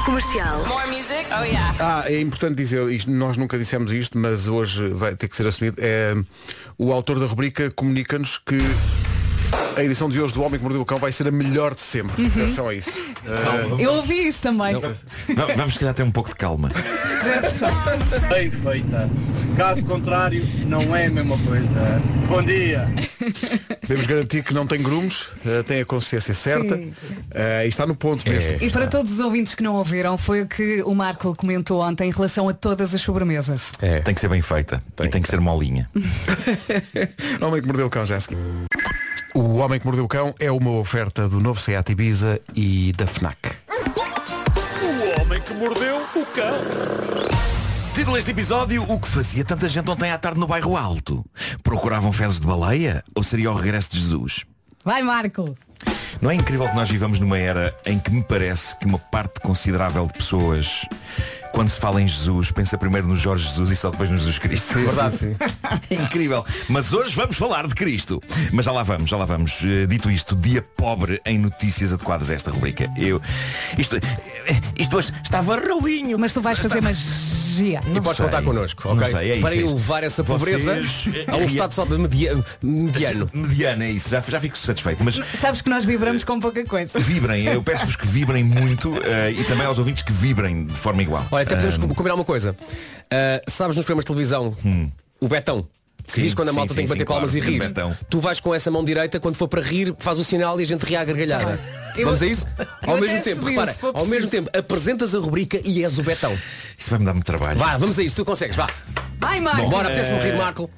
[SPEAKER 5] Comercial.
[SPEAKER 18] More music? Oh yeah.
[SPEAKER 1] Ah, é importante dizer, isto, nós nunca dissemos isto, mas hoje vai ter que ser assumido. É, o autor da rubrica comunica-nos que a edição de hoje do Homem que Mordeu o Cão vai ser a melhor de sempre.
[SPEAKER 4] Uhum.
[SPEAKER 1] Atenção a isso. Ah,
[SPEAKER 4] Eu ouvi isso também.
[SPEAKER 19] Va- Vamos se calhar ter um pouco de calma.
[SPEAKER 20] Bem feita. Caso contrário, não é a mesma coisa. Bom dia.
[SPEAKER 1] Podemos garantir que não tem grumos, eh, tem a consciência certa eh, e está no ponto mesmo.
[SPEAKER 4] E para todos os ouvintes que não ouviram, foi o que o Marco comentou ontem em relação a todas as sobremesas.
[SPEAKER 19] Tem que ser bem feita. e tem que ser molinha.
[SPEAKER 1] Homem que mordeu o cão, Jéssica. O Homem que Mordeu o Cão é uma oferta do novo Seat Ibiza e da FNAC.
[SPEAKER 21] O homem que mordeu o cão.
[SPEAKER 19] Título deste episódio, o que fazia tanta gente ontem à tarde no bairro Alto? Procuravam fezes de baleia ou seria o regresso de Jesus?
[SPEAKER 4] Vai, Marco!
[SPEAKER 19] Não é incrível que nós vivamos numa era em que me parece que uma parte considerável de pessoas, quando se fala em Jesus, pensa primeiro no Jorge Jesus e só depois no Jesus Cristo.
[SPEAKER 2] Sim, Verdade. sim,
[SPEAKER 19] É incrível. Mas hoje vamos falar de Cristo. Mas já lá vamos, já lá vamos. Eh, Dito isto, dia pobre em notícias adequadas a esta rubrica. Eu. Isto, isto hoje estava ralinho.
[SPEAKER 4] Mas tu vais fazer magia.
[SPEAKER 2] E podes
[SPEAKER 19] sei.
[SPEAKER 2] contar connosco,
[SPEAKER 19] Não
[SPEAKER 2] ok?
[SPEAKER 19] sei, é isso,
[SPEAKER 2] Para
[SPEAKER 19] é
[SPEAKER 2] elevar essa pobreza
[SPEAKER 19] Vocês,
[SPEAKER 2] a um
[SPEAKER 19] eh,
[SPEAKER 2] estado só de media- mediano.
[SPEAKER 19] Mediano, é isso. Já, já fico satisfeito. Mas
[SPEAKER 4] Sabes que nós vibramos com pouca coisa.
[SPEAKER 19] vibrem. Eu peço-vos que vibrem muito eh, e também aos ouvintes que vibrem de forma igual.
[SPEAKER 2] Olha, até podemos
[SPEAKER 19] Ah,
[SPEAKER 2] combinar uma coisa. Ah, sabes nos programas de televisão, o Betão. Que
[SPEAKER 19] Sim,
[SPEAKER 2] diz quando a malta
[SPEAKER 19] sim,
[SPEAKER 2] tem que bater
[SPEAKER 19] sim,
[SPEAKER 2] palmas
[SPEAKER 19] claro,
[SPEAKER 2] e rir.
[SPEAKER 19] Betão.
[SPEAKER 2] Tu vais com essa mão direita, quando for para rir, faz o sinal e a gente ri à gargalhada.
[SPEAKER 4] Eu-
[SPEAKER 2] Vamos a isso? Ao mesmo tempo, repara, ao mesmo tempo apresentas a rubrica e és o Betão.
[SPEAKER 19] Isso vai-me dar muito trabalho.
[SPEAKER 2] Vá, vamos a isso, tu consegues, vá.
[SPEAKER 4] Vai, Marco!
[SPEAKER 2] Bom, bora, apetece-me rir, Marco.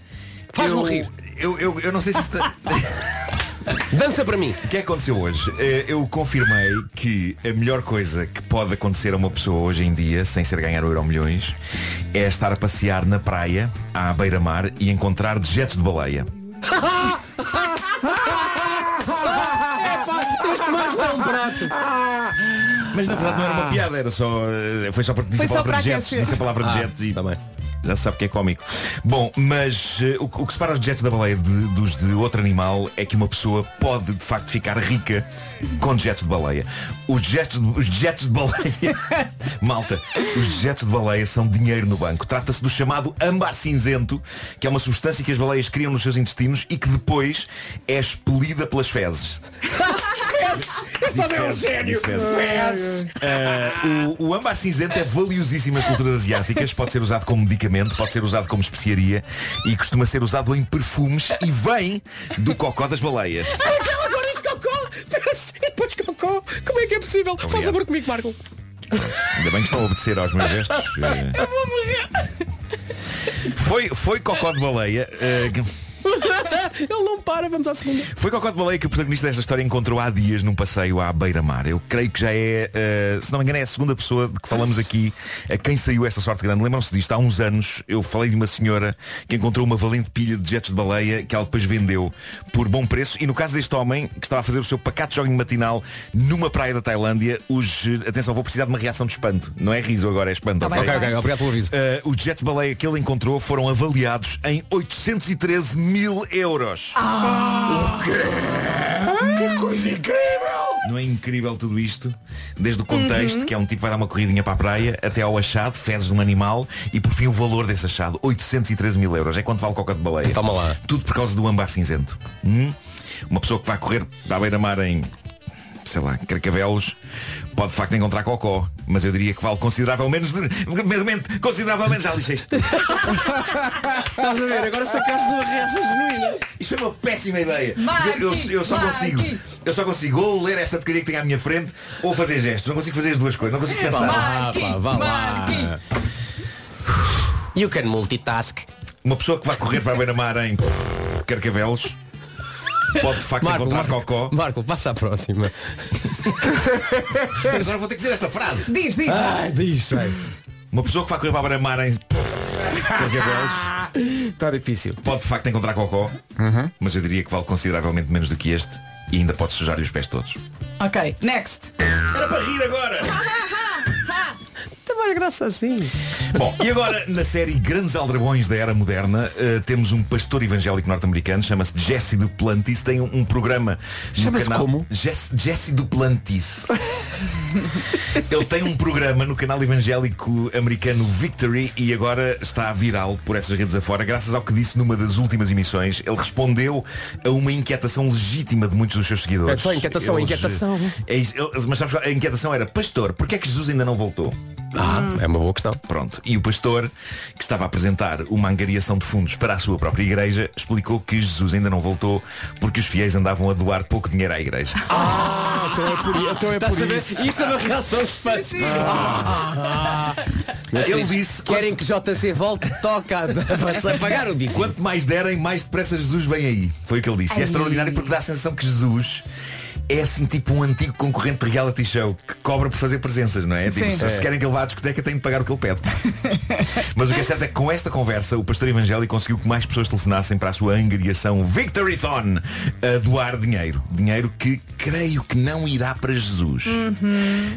[SPEAKER 2] Faz-me
[SPEAKER 19] eu,
[SPEAKER 2] rir.
[SPEAKER 19] Eu, eu, eu não sei se isto.
[SPEAKER 2] Dança para mim.
[SPEAKER 19] O que é que aconteceu hoje? Eh, Eu confirmei que a melhor coisa que pode acontecer a uma pessoa hoje em dia, sem ser ganhar euro milhões, é estar a passear na praia, à beira-mar, e encontrar dejetos de baleia.
[SPEAKER 2] Este Marco é um prato.
[SPEAKER 19] Mas na verdade não era uma piada, era só. eh, Foi só porque disse
[SPEAKER 4] Foi
[SPEAKER 19] a
[SPEAKER 4] só
[SPEAKER 19] palavra
[SPEAKER 4] para
[SPEAKER 19] dejetos. Disse a palavra
[SPEAKER 2] Ah,
[SPEAKER 19] dejetos e
[SPEAKER 2] tá bem.
[SPEAKER 19] Já sabe que é cómico. Bom, mas eh, o, o que separa os dejetos da baleia de- dos de outro animal é que uma pessoa pode de facto ficar rica com dejetos de baleia. Os dejetos, de- os dejetos de baleia. Malta, os dejetos de baleia são dinheiro no banco. Trata-se do chamado âmbar cinzento, que é uma substância que as baleias criam nos seus intestinos e que depois é expelida pelas fezes.
[SPEAKER 21] Este homem é um gênio.
[SPEAKER 19] fezes. Ah, o, o âmbar cinzento é valiosíssimo nas culturas asiáticas. Pode ser usado como medicamento, pode ser usado como especiaria e costuma ser usado em perfumes e vem do cocó das baleias.
[SPEAKER 2] Aquela agora diz cocó. E depois cocó. Como é que é possível? Faz
[SPEAKER 19] Obrigado.
[SPEAKER 2] amor comigo, Marco.
[SPEAKER 19] Ainda bem que estão a obedecer aos meus gestos.
[SPEAKER 2] Eu vou morrer.
[SPEAKER 19] Foi, foi cocó de baleia. que-
[SPEAKER 2] Ele não para, vamos à segunda.
[SPEAKER 19] Foi Cocó de Baleia que o protagonista desta história encontrou há dias num passeio à beira-mar. Eu creio que já é, eh, se não me engano, é a segunda pessoa de que falamos aqui a quem saiu esta sorte grande. Lembram-se disto? Há uns anos eu falei de uma senhora que encontrou uma valente pilha de jetos de baleia que ela depois vendeu por bom preço. E no caso deste homem, que estava a fazer o seu pacato jogging matinal numa praia da Tailândia, os. Atenção, vou precisar de uma reação de espanto. Não é riso agora, é espanto.
[SPEAKER 2] Tá bem,
[SPEAKER 19] ok?
[SPEAKER 2] ok, obrigado pelo aviso.
[SPEAKER 19] Eh, os jetos de baleia que ele encontrou foram avaliados em 813 mil euros.
[SPEAKER 21] O quê? Que coisa incrível!
[SPEAKER 19] Não é incrível tudo isto? Desde o contexto,
[SPEAKER 4] Uhum.
[SPEAKER 19] que é um tipo que vai dar uma corridinha para a praia, até ao achado, fezes de um animal e por fim o valor desse achado, 813 mil euros. É quanto vale coca de baleia.
[SPEAKER 2] Toma lá.
[SPEAKER 19] Tudo por causa do âmbar cinzento. Hum? Uma pessoa que vai correr à beira-mar em, sei lá, Carcavelos, pode de facto encontrar cocó. Mas eu diria que vale consideravelmente, menos- consideravelmente, já lixei isto.
[SPEAKER 2] Estás a ver? Agora sacaste uma reação genuína.
[SPEAKER 19] Isto foi uma péssima ideia.
[SPEAKER 2] Marque,
[SPEAKER 19] eu, eu- eu só
[SPEAKER 2] marque.
[SPEAKER 19] consigo. Eu só consigo ou ler esta porcaria que tenho à minha frente ou fazer gestos. Não consigo fazer as duas coisas. Não consigo pensar.
[SPEAKER 2] Vá, pá, vá lá. You can multitask.
[SPEAKER 19] Uma pessoa que vai correr para a beira-mar em Carcavelos pode de facto
[SPEAKER 2] Marco,
[SPEAKER 19] encontrar
[SPEAKER 2] Marco,
[SPEAKER 19] cocó.
[SPEAKER 2] Marco, passa à próxima.
[SPEAKER 19] Agora vou ter que dizer esta frase.
[SPEAKER 4] Diz, diz.
[SPEAKER 2] Ai, diz, vai.
[SPEAKER 19] Uma pessoa que vai correr para a beira-mar em Carcavelos
[SPEAKER 2] Está difícil.
[SPEAKER 19] pode de facto encontrar cocó, mas eu diria que vale consideravelmente menos do que este e ainda pode sujar-lhe os pés todos.
[SPEAKER 4] Ok, next.
[SPEAKER 19] Era para rir agora!
[SPEAKER 2] Mais graça assim.
[SPEAKER 19] Bom, e agora na série Grandes Aldrabões da Era Moderna eh, temos um pastor evangélico norte-americano, chama-se Jesse Duplantis, tem um, um programa no
[SPEAKER 1] Chama-se
[SPEAKER 19] canal
[SPEAKER 1] como?
[SPEAKER 19] Jesse, Jesse Duplantis. Ele tem um programa no canal evangélico americano Victory e agora está viral por essas redes afora, graças ao que disse numa das últimas emissões. Ele respondeu a uma inquietação legítima de muitos dos seus seguidores.
[SPEAKER 2] É só inquietação,
[SPEAKER 19] Eles,
[SPEAKER 2] inquietação.
[SPEAKER 19] É mas sabes, a inquietação era, pastor, porquê é que Jesus ainda não voltou?
[SPEAKER 2] Ah, é uma boa questão.
[SPEAKER 19] Pronto. E o pastor, que estava a apresentar uma angariação de fundos para a sua própria igreja, explicou que Jesus ainda não voltou porque os fiéis andavam a doar pouco dinheiro à igreja.
[SPEAKER 2] Ah, então é por, então é
[SPEAKER 19] Estás
[SPEAKER 2] por isso. Isto é uma reação de espanto. Ah. Meus
[SPEAKER 19] Ele
[SPEAKER 2] queridos,
[SPEAKER 19] disse-
[SPEAKER 2] Querem que JC volte, toca a a pagar o dízimo.
[SPEAKER 19] Quanto mais derem, mais depressa Jesus vem aí. Foi o que ele disse. E é extraordinário porque dá a sensação que Jesus é assim tipo um antigo concorrente de reality show que cobra por fazer presenças, não é? Tipo,
[SPEAKER 1] Sim.
[SPEAKER 19] se, se
[SPEAKER 1] É.
[SPEAKER 19] querem que ele vá à discoteca tem de pagar o que ele pede. Mas o que é certo é que com esta conversa o pastor evangélico conseguiu que mais pessoas telefonassem para a sua angariação Victorython a doar dinheiro. Dinheiro que creio que não irá para Jesus.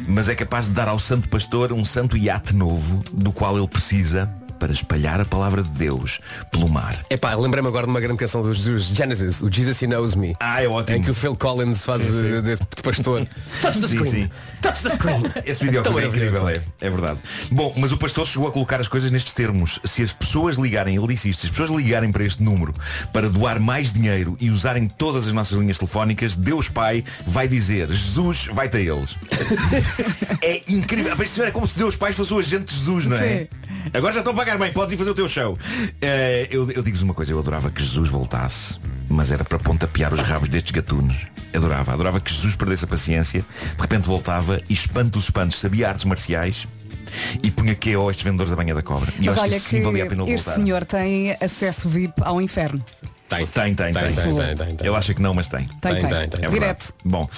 [SPEAKER 19] Mas é capaz de dar ao santo pastor um santo iate novo do qual ele precisa para espalhar a palavra de Deus pelo mar.
[SPEAKER 2] Epá, lembrei-me agora de uma grande canção dos, dos Genesis, o Jesus He Knows Me.
[SPEAKER 19] Ah, é ótimo.
[SPEAKER 2] Em que o Phil Collins faz
[SPEAKER 19] Sim, sim.
[SPEAKER 2] de, de pastor. Touch the
[SPEAKER 19] Sim,
[SPEAKER 2] screen.
[SPEAKER 19] sim.
[SPEAKER 2] Touch the screen.
[SPEAKER 19] Esse vídeo é incrível, é, é verdade. Bom, mas o pastor chegou a colocar as coisas nestes termos. Se as pessoas ligarem, ele disse isto, se as pessoas ligarem para este número para doar mais dinheiro e usarem todas as nossas linhas telefónicas, Deus Pai vai dizer, Jesus vai ter eles. é incrível. Este senhor é como se Deus Pai fosse o agente de Jesus, não é?
[SPEAKER 1] Sim.
[SPEAKER 19] Agora já estão a pagar bem, podes ir fazer o teu show. Eh, eu eu digo-vos uma coisa, eu adorava que Jesus voltasse, mas era para pontapear os rabos destes gatunos. Adorava, adorava que Jesus perdesse a paciência, de repente voltava e espanto dos espantos, sabia artes marciais e punha que estes vendedores da banha da cobra. E eu
[SPEAKER 4] Mas olha
[SPEAKER 19] que sim valia a pena
[SPEAKER 4] que
[SPEAKER 19] ele
[SPEAKER 4] este
[SPEAKER 19] voltar.
[SPEAKER 4] senhor tem acesso VIP ao inferno.
[SPEAKER 2] Tem.
[SPEAKER 19] Tem, tem, tem.
[SPEAKER 2] Tem, tem, tem, tem, tem.
[SPEAKER 19] Ele acha que não, mas tem.
[SPEAKER 4] Tem, tem. tem.
[SPEAKER 19] É verdade.
[SPEAKER 4] Direto.
[SPEAKER 19] Bom,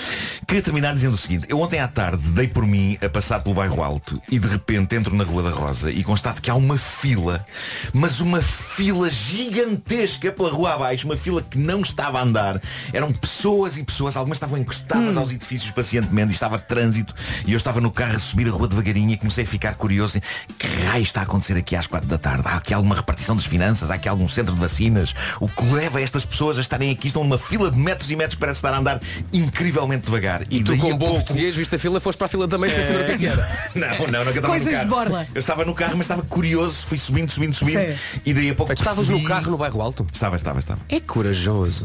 [SPEAKER 19] queria terminar dizendo o seguinte. Eu ontem à tarde dei por mim a passar pelo bairro alto e de repente entro na Rua da Rosa e constato que há uma fila, mas uma fila gigantesca pela rua abaixo, uma fila que não estava a andar. Eram pessoas e pessoas, algumas estavam encostadas
[SPEAKER 1] Hum.
[SPEAKER 19] aos edifícios pacientemente e estava trânsito e eu estava no carro a subir a rua devagarinho e comecei a ficar curioso. Que raio está a acontecer aqui às quatro da tarde? Há aqui alguma repartição das finanças? Há aqui algum centro de vacinas? O que leva estas pessoas a estarem aqui? Estão numa fila de metros e metros que parece estar a andar incrivelmente devagar.
[SPEAKER 2] E tu
[SPEAKER 19] daí
[SPEAKER 2] com
[SPEAKER 19] a
[SPEAKER 2] bom
[SPEAKER 19] pouco-
[SPEAKER 2] português viste a fila, foste para a fila também sem saber o que é era.
[SPEAKER 19] Não, não, não, que eu estava
[SPEAKER 2] Coisas
[SPEAKER 19] no
[SPEAKER 2] de
[SPEAKER 19] carro.
[SPEAKER 2] borla.
[SPEAKER 19] Eu estava no carro, mas estava curioso, fui subindo, subindo, subindo.
[SPEAKER 2] Sim.
[SPEAKER 19] E daí a pouco
[SPEAKER 2] Tu estavas
[SPEAKER 19] percebi-
[SPEAKER 2] no carro no bairro alto?
[SPEAKER 19] Estava, estava, estava.
[SPEAKER 2] É corajoso.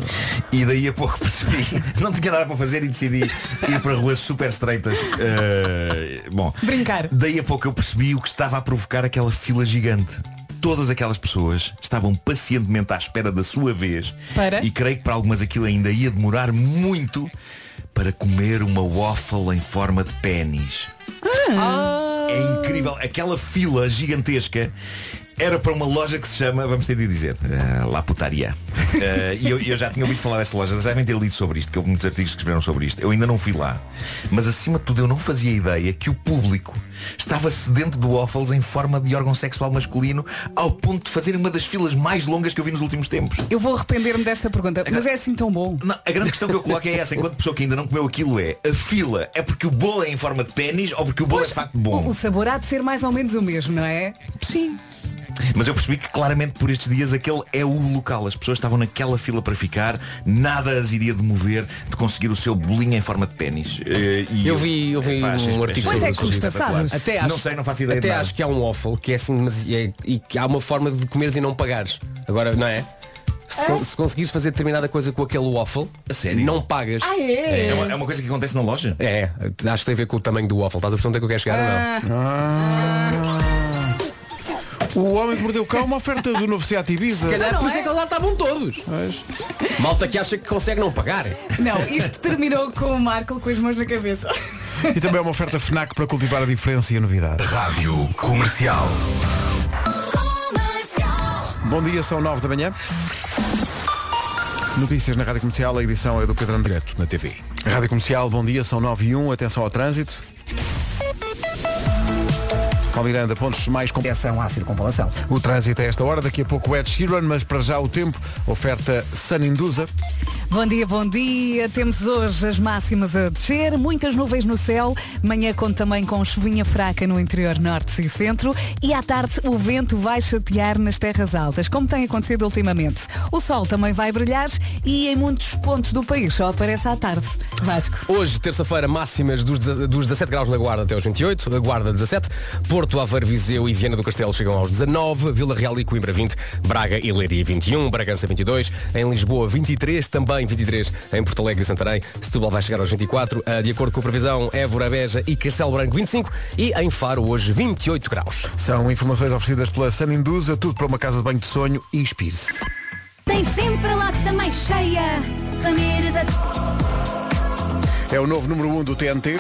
[SPEAKER 19] E daí a pouco percebi, não tinha nada para fazer e decidi ir para ruas super estreitas. Eh, bom,
[SPEAKER 4] Brincar.
[SPEAKER 19] daí a pouco eu percebi o que estava a provocar aquela fila gigante. Todas aquelas pessoas estavam pacientemente à espera da sua vez.
[SPEAKER 4] Para?
[SPEAKER 19] E creio que para algumas aquilo ainda ia demorar muito para comer uma waffle em forma de pênis. É incrível. Aquela fila gigantesca era para uma loja que se chama, vamos ter de dizer, eh, La Putaria. Eh, e eu, eu já tinha ouvido falar desta loja, já devem ter lido sobre isto, que houve muitos artigos que escreveram sobre isto. Eu ainda não fui lá. Mas acima de tudo eu não fazia ideia que o público estava sedento de waffles em forma de órgão sexual masculino ao ponto de fazer uma das filas mais longas que eu vi nos últimos tempos.
[SPEAKER 4] Eu vou arrepender-me desta pergunta, mas é assim tão bom.
[SPEAKER 19] Não, a grande questão que eu coloco é essa, enquanto pessoa que ainda não comeu aquilo é a fila é porque o bolo é em forma de pênis ou porque o bolo é de facto bom?
[SPEAKER 4] O, o sabor há de ser mais ou menos o mesmo, não é?
[SPEAKER 19] Sim. Mas eu percebi que claramente por estes dias aquele é o local. As pessoas estavam naquela fila para ficar, nada as iria demover de conseguir o seu bolinho em forma de pênis. Eh, e
[SPEAKER 2] Eu vi, eu vi um artigo sobre
[SPEAKER 19] isso
[SPEAKER 2] sobre
[SPEAKER 19] espetacular.
[SPEAKER 2] isso. Até acho,
[SPEAKER 19] não sei, não faço ideia
[SPEAKER 2] Até
[SPEAKER 19] de nada.
[SPEAKER 2] acho que há um waffle que é assim, mas é, e que há uma forma de comeres e não pagares. Agora, não é? Se, con- se conseguires fazer determinada coisa com aquele waffle, não pagas.
[SPEAKER 7] Ah, é?
[SPEAKER 19] É uma, é uma coisa que acontece na loja?
[SPEAKER 2] É, acho que tem a ver com o tamanho do waffle. Estás a perceber onde é que eu quero chegar ou não?
[SPEAKER 1] O Homem que Mordeu o Cão é uma oferta do novo Seat Ibiza.
[SPEAKER 2] Se calhar por isso é que lá estavam todos. Malta que acha que consegue não pagar.
[SPEAKER 4] Não, isto terminou com o Marco com as mãos na cabeça.
[SPEAKER 1] E também é uma oferta FNAC para cultivar a diferença e a novidade.
[SPEAKER 12] Rádio Comercial.
[SPEAKER 1] Bom dia, são 9 da manhã. Notícias na Rádio Comercial, a edição é do Pedro André.
[SPEAKER 22] na TV.
[SPEAKER 1] Rádio Comercial, bom dia, são 9 e 1, atenção ao trânsito. Paulo Miranda, pontos mais com
[SPEAKER 3] Atenção à circunvalação.
[SPEAKER 1] O trânsito a esta hora, daqui a pouco Ed Sheeran, mas para já o tempo, oferta Saninduza.
[SPEAKER 4] Bom dia, bom dia. Temos hoje as máximas a descer, muitas nuvens no céu. Manhã conta também com chuvinha fraca no interior norte e centro. E à tarde o vento vai chatear nas terras altas, como tem acontecido ultimamente. O sol também vai brilhar e em muitos pontos do país só aparece à tarde. Vasco.
[SPEAKER 2] Hoje, terça-feira, máximas dos, dos 17 graus na Guarda até aos 28, a Guarda 17, Porto, Aveiro, Viseu e Viana do Castelo chegam aos 19, Vila Real e Coimbra 20, Braga e Leiria 21, Bragança 22, em Lisboa 23, também 23 em Porto Alegre e Santarém, Setúbal vai chegar aos 24, ah, de acordo com a previsão, Évora, Beja e Castelo Branco 25 e em Faro hoje 28 graus.
[SPEAKER 1] São informações oferecidas pela Saninduza, tudo para uma casa de banho de sonho. Inspire-se.
[SPEAKER 18] Tem sempre a lata mais cheia.
[SPEAKER 1] É o novo número 1 um do TNT,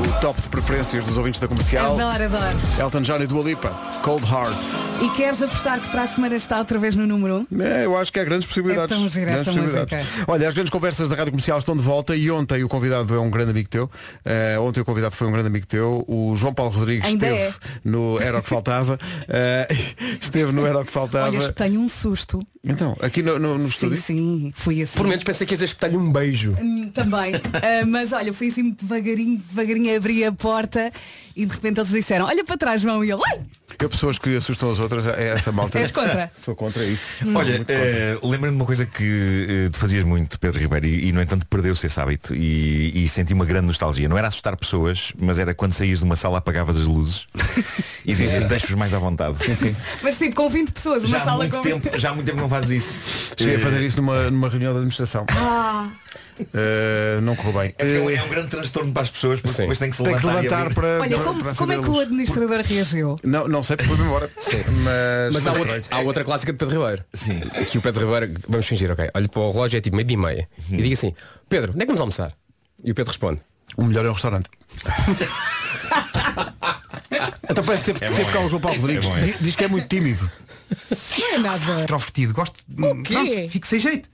[SPEAKER 1] o top de preferências dos ouvintes da comercial.
[SPEAKER 4] Adoro, adoro.
[SPEAKER 1] Elton John e Dua Lipa, Cold Heart.
[SPEAKER 4] E queres apostar que para a semana está outra vez no número 1?
[SPEAKER 1] É, eu acho que há grandes possibilidades.
[SPEAKER 4] É tão gira esta música.
[SPEAKER 1] Olha, as grandes conversas da Rádio Comercial estão de volta e ontem o convidado é um grande amigo teu. Eh, ontem o convidado foi um grande amigo teu. O João Paulo Rodrigues
[SPEAKER 4] Ainda
[SPEAKER 1] esteve
[SPEAKER 4] é.
[SPEAKER 1] no Era o que Faltava. Eh, esteve no Era o que Faltava.
[SPEAKER 4] Olha, tenho um susto.
[SPEAKER 1] Então, aqui no, no, no
[SPEAKER 4] Sim,
[SPEAKER 1] estúdio.
[SPEAKER 4] sim, fui assim.
[SPEAKER 2] Por menos pensei que ias espetar-lhe um beijo.
[SPEAKER 4] Hum, Também. Ah, mas olha, fui assim muito devagarinho, devagarinho abri a porta e de repente eles disseram, olha para trás, João, e ele, "Ai!"
[SPEAKER 1] Eu, pessoas que assustam as outras, é essa malta.
[SPEAKER 4] És contra?
[SPEAKER 1] Sou contra isso.
[SPEAKER 19] Olha,
[SPEAKER 1] Muito contra.
[SPEAKER 19] eh, lembra-me de uma coisa que eh, tu fazias muito, Pedro Ribeiro, e, e, no entanto perdeu-se esse hábito e, e senti uma grande nostalgia. Não era assustar pessoas, mas era quando saías de uma sala apagavas as luzes e dizias deixa-os mais à vontade. Sim, sim.
[SPEAKER 4] mas tipo com 20 pessoas, uma
[SPEAKER 19] Já
[SPEAKER 4] sala
[SPEAKER 19] muito
[SPEAKER 4] com
[SPEAKER 19] tempo, já há muito tempo que não fazes isso.
[SPEAKER 1] Cheguei a
[SPEAKER 19] Eh,
[SPEAKER 1] fazer isso numa, numa reunião de administração.
[SPEAKER 4] Ah,
[SPEAKER 1] Eh, não correu bem.
[SPEAKER 19] É, é um- é um grande transtorno para as pessoas porque depois tem que se
[SPEAKER 1] Tem que se
[SPEAKER 19] levantar,
[SPEAKER 1] levantar para,
[SPEAKER 4] olha,
[SPEAKER 1] para,
[SPEAKER 4] como,
[SPEAKER 1] para
[SPEAKER 4] como é que o administrador reagiu?
[SPEAKER 1] Não, não sei porque foi embora. Mas,
[SPEAKER 2] Mas há outra, há outra clássica de Pedro Ribeiro.
[SPEAKER 19] Sim.
[SPEAKER 2] Que o Pedro Ribeiro, vamos fingir, ok. Olha para o relógio, é tipo meio dia e meia. E diga assim, Pedro, onde é que vamos almoçar? E o Pedro responde.
[SPEAKER 1] O melhor é um restaurante. então parece que teve,
[SPEAKER 19] É bom,
[SPEAKER 1] teve cá
[SPEAKER 19] é.
[SPEAKER 1] o João Paulo
[SPEAKER 19] É
[SPEAKER 1] Rodrigues.
[SPEAKER 19] bom, é.
[SPEAKER 1] Diz, que é muito tímido.
[SPEAKER 4] Não é nada.
[SPEAKER 23] Introvertido, gosto de.
[SPEAKER 4] O quê?
[SPEAKER 23] Pronto, fico sem jeito.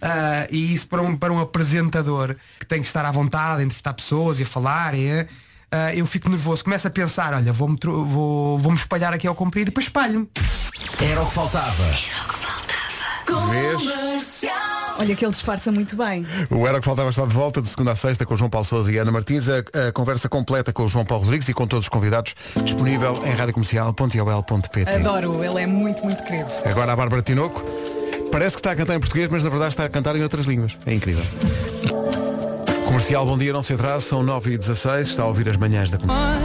[SPEAKER 23] Ah, e isso para um, para um apresentador que tem que estar à vontade, a entrevistar pessoas e a falar, e, ah, eu fico nervoso, começo a pensar, olha, vou-me vou, vou-me espalhar aqui ao comprido e depois espalho-me.
[SPEAKER 12] Era o que faltava.
[SPEAKER 1] Vês?
[SPEAKER 4] Olha que ele disfarça muito bem.
[SPEAKER 1] O Era o que faltava está de volta de segunda a sexta com o João Paulo Sousa e Ana Martins. A, a conversa completa com o João Paulo Rodrigues e com todos os convidados disponível em radiocomercial.ol.pt.
[SPEAKER 4] Adoro, ele é muito, muito querido.
[SPEAKER 1] Agora a Bárbara Tinoco. Parece que está a cantar em português, mas na verdade está a cantar em outras línguas. É incrível. Comercial, bom dia, não se atrase, são 9h16, está a ouvir as manhãs da comercial.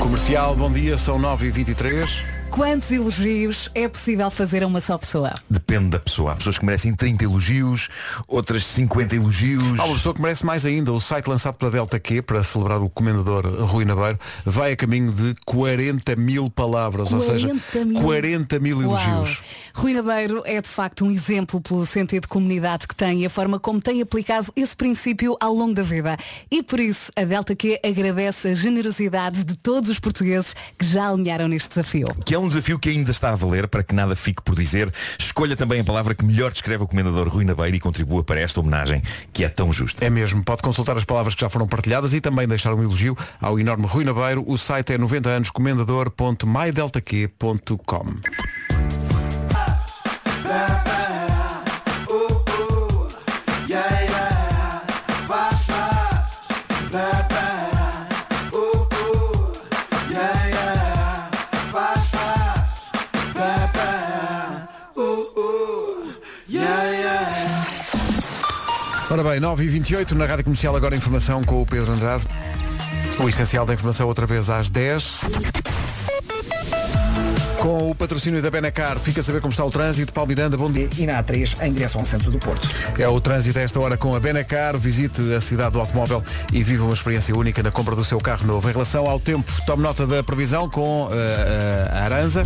[SPEAKER 1] Comercial, bom dia, são 9h23.
[SPEAKER 4] Quantos elogios é possível fazer a uma só pessoa?
[SPEAKER 19] Depende da pessoa. Há pessoas que merecem 30 elogios, outras 50 elogios.
[SPEAKER 1] Há uma pessoa que merece mais ainda. O site lançado pela Delta Q para celebrar o comendador Rui Nabeiro vai a caminho de 40 mil palavras, ou seja,
[SPEAKER 4] 40 mil.
[SPEAKER 1] 40 mil
[SPEAKER 4] Uau.
[SPEAKER 1] elogios.
[SPEAKER 4] Rui Nabeiro é de facto um exemplo pelo sentido de comunidade que tem e a forma como tem aplicado esse princípio ao longo da vida. E por isso a Delta Q agradece a generosidade de todos os portugueses que já alinharam neste desafio.
[SPEAKER 19] Que é um desafio que ainda está a valer para que nada fique por dizer. Escolha também a palavra que melhor descreve o comendador Rui Nabeiro e contribua para esta homenagem que é tão justa.
[SPEAKER 1] É mesmo, pode consultar as palavras que já foram partilhadas e também deixar um elogio ao enorme Rui Nabeiro. O site é 90 anos comendador.mydeltaq.com. Ora bem, 9h28 na Rádio Comercial, agora informação com o Pedro Andrade. O essencial da informação outra vez às 10. Com o patrocínio da Benacar, fica a saber como está o trânsito. Paulo Miranda, bom dia.
[SPEAKER 3] E na A3 em direção ao centro do Porto.
[SPEAKER 1] É o trânsito a esta hora com a Benacar. Visite a cidade do automóvel e viva uma experiência única na compra do seu carro novo. Em relação ao tempo, tome nota da previsão com eh, a Aranza.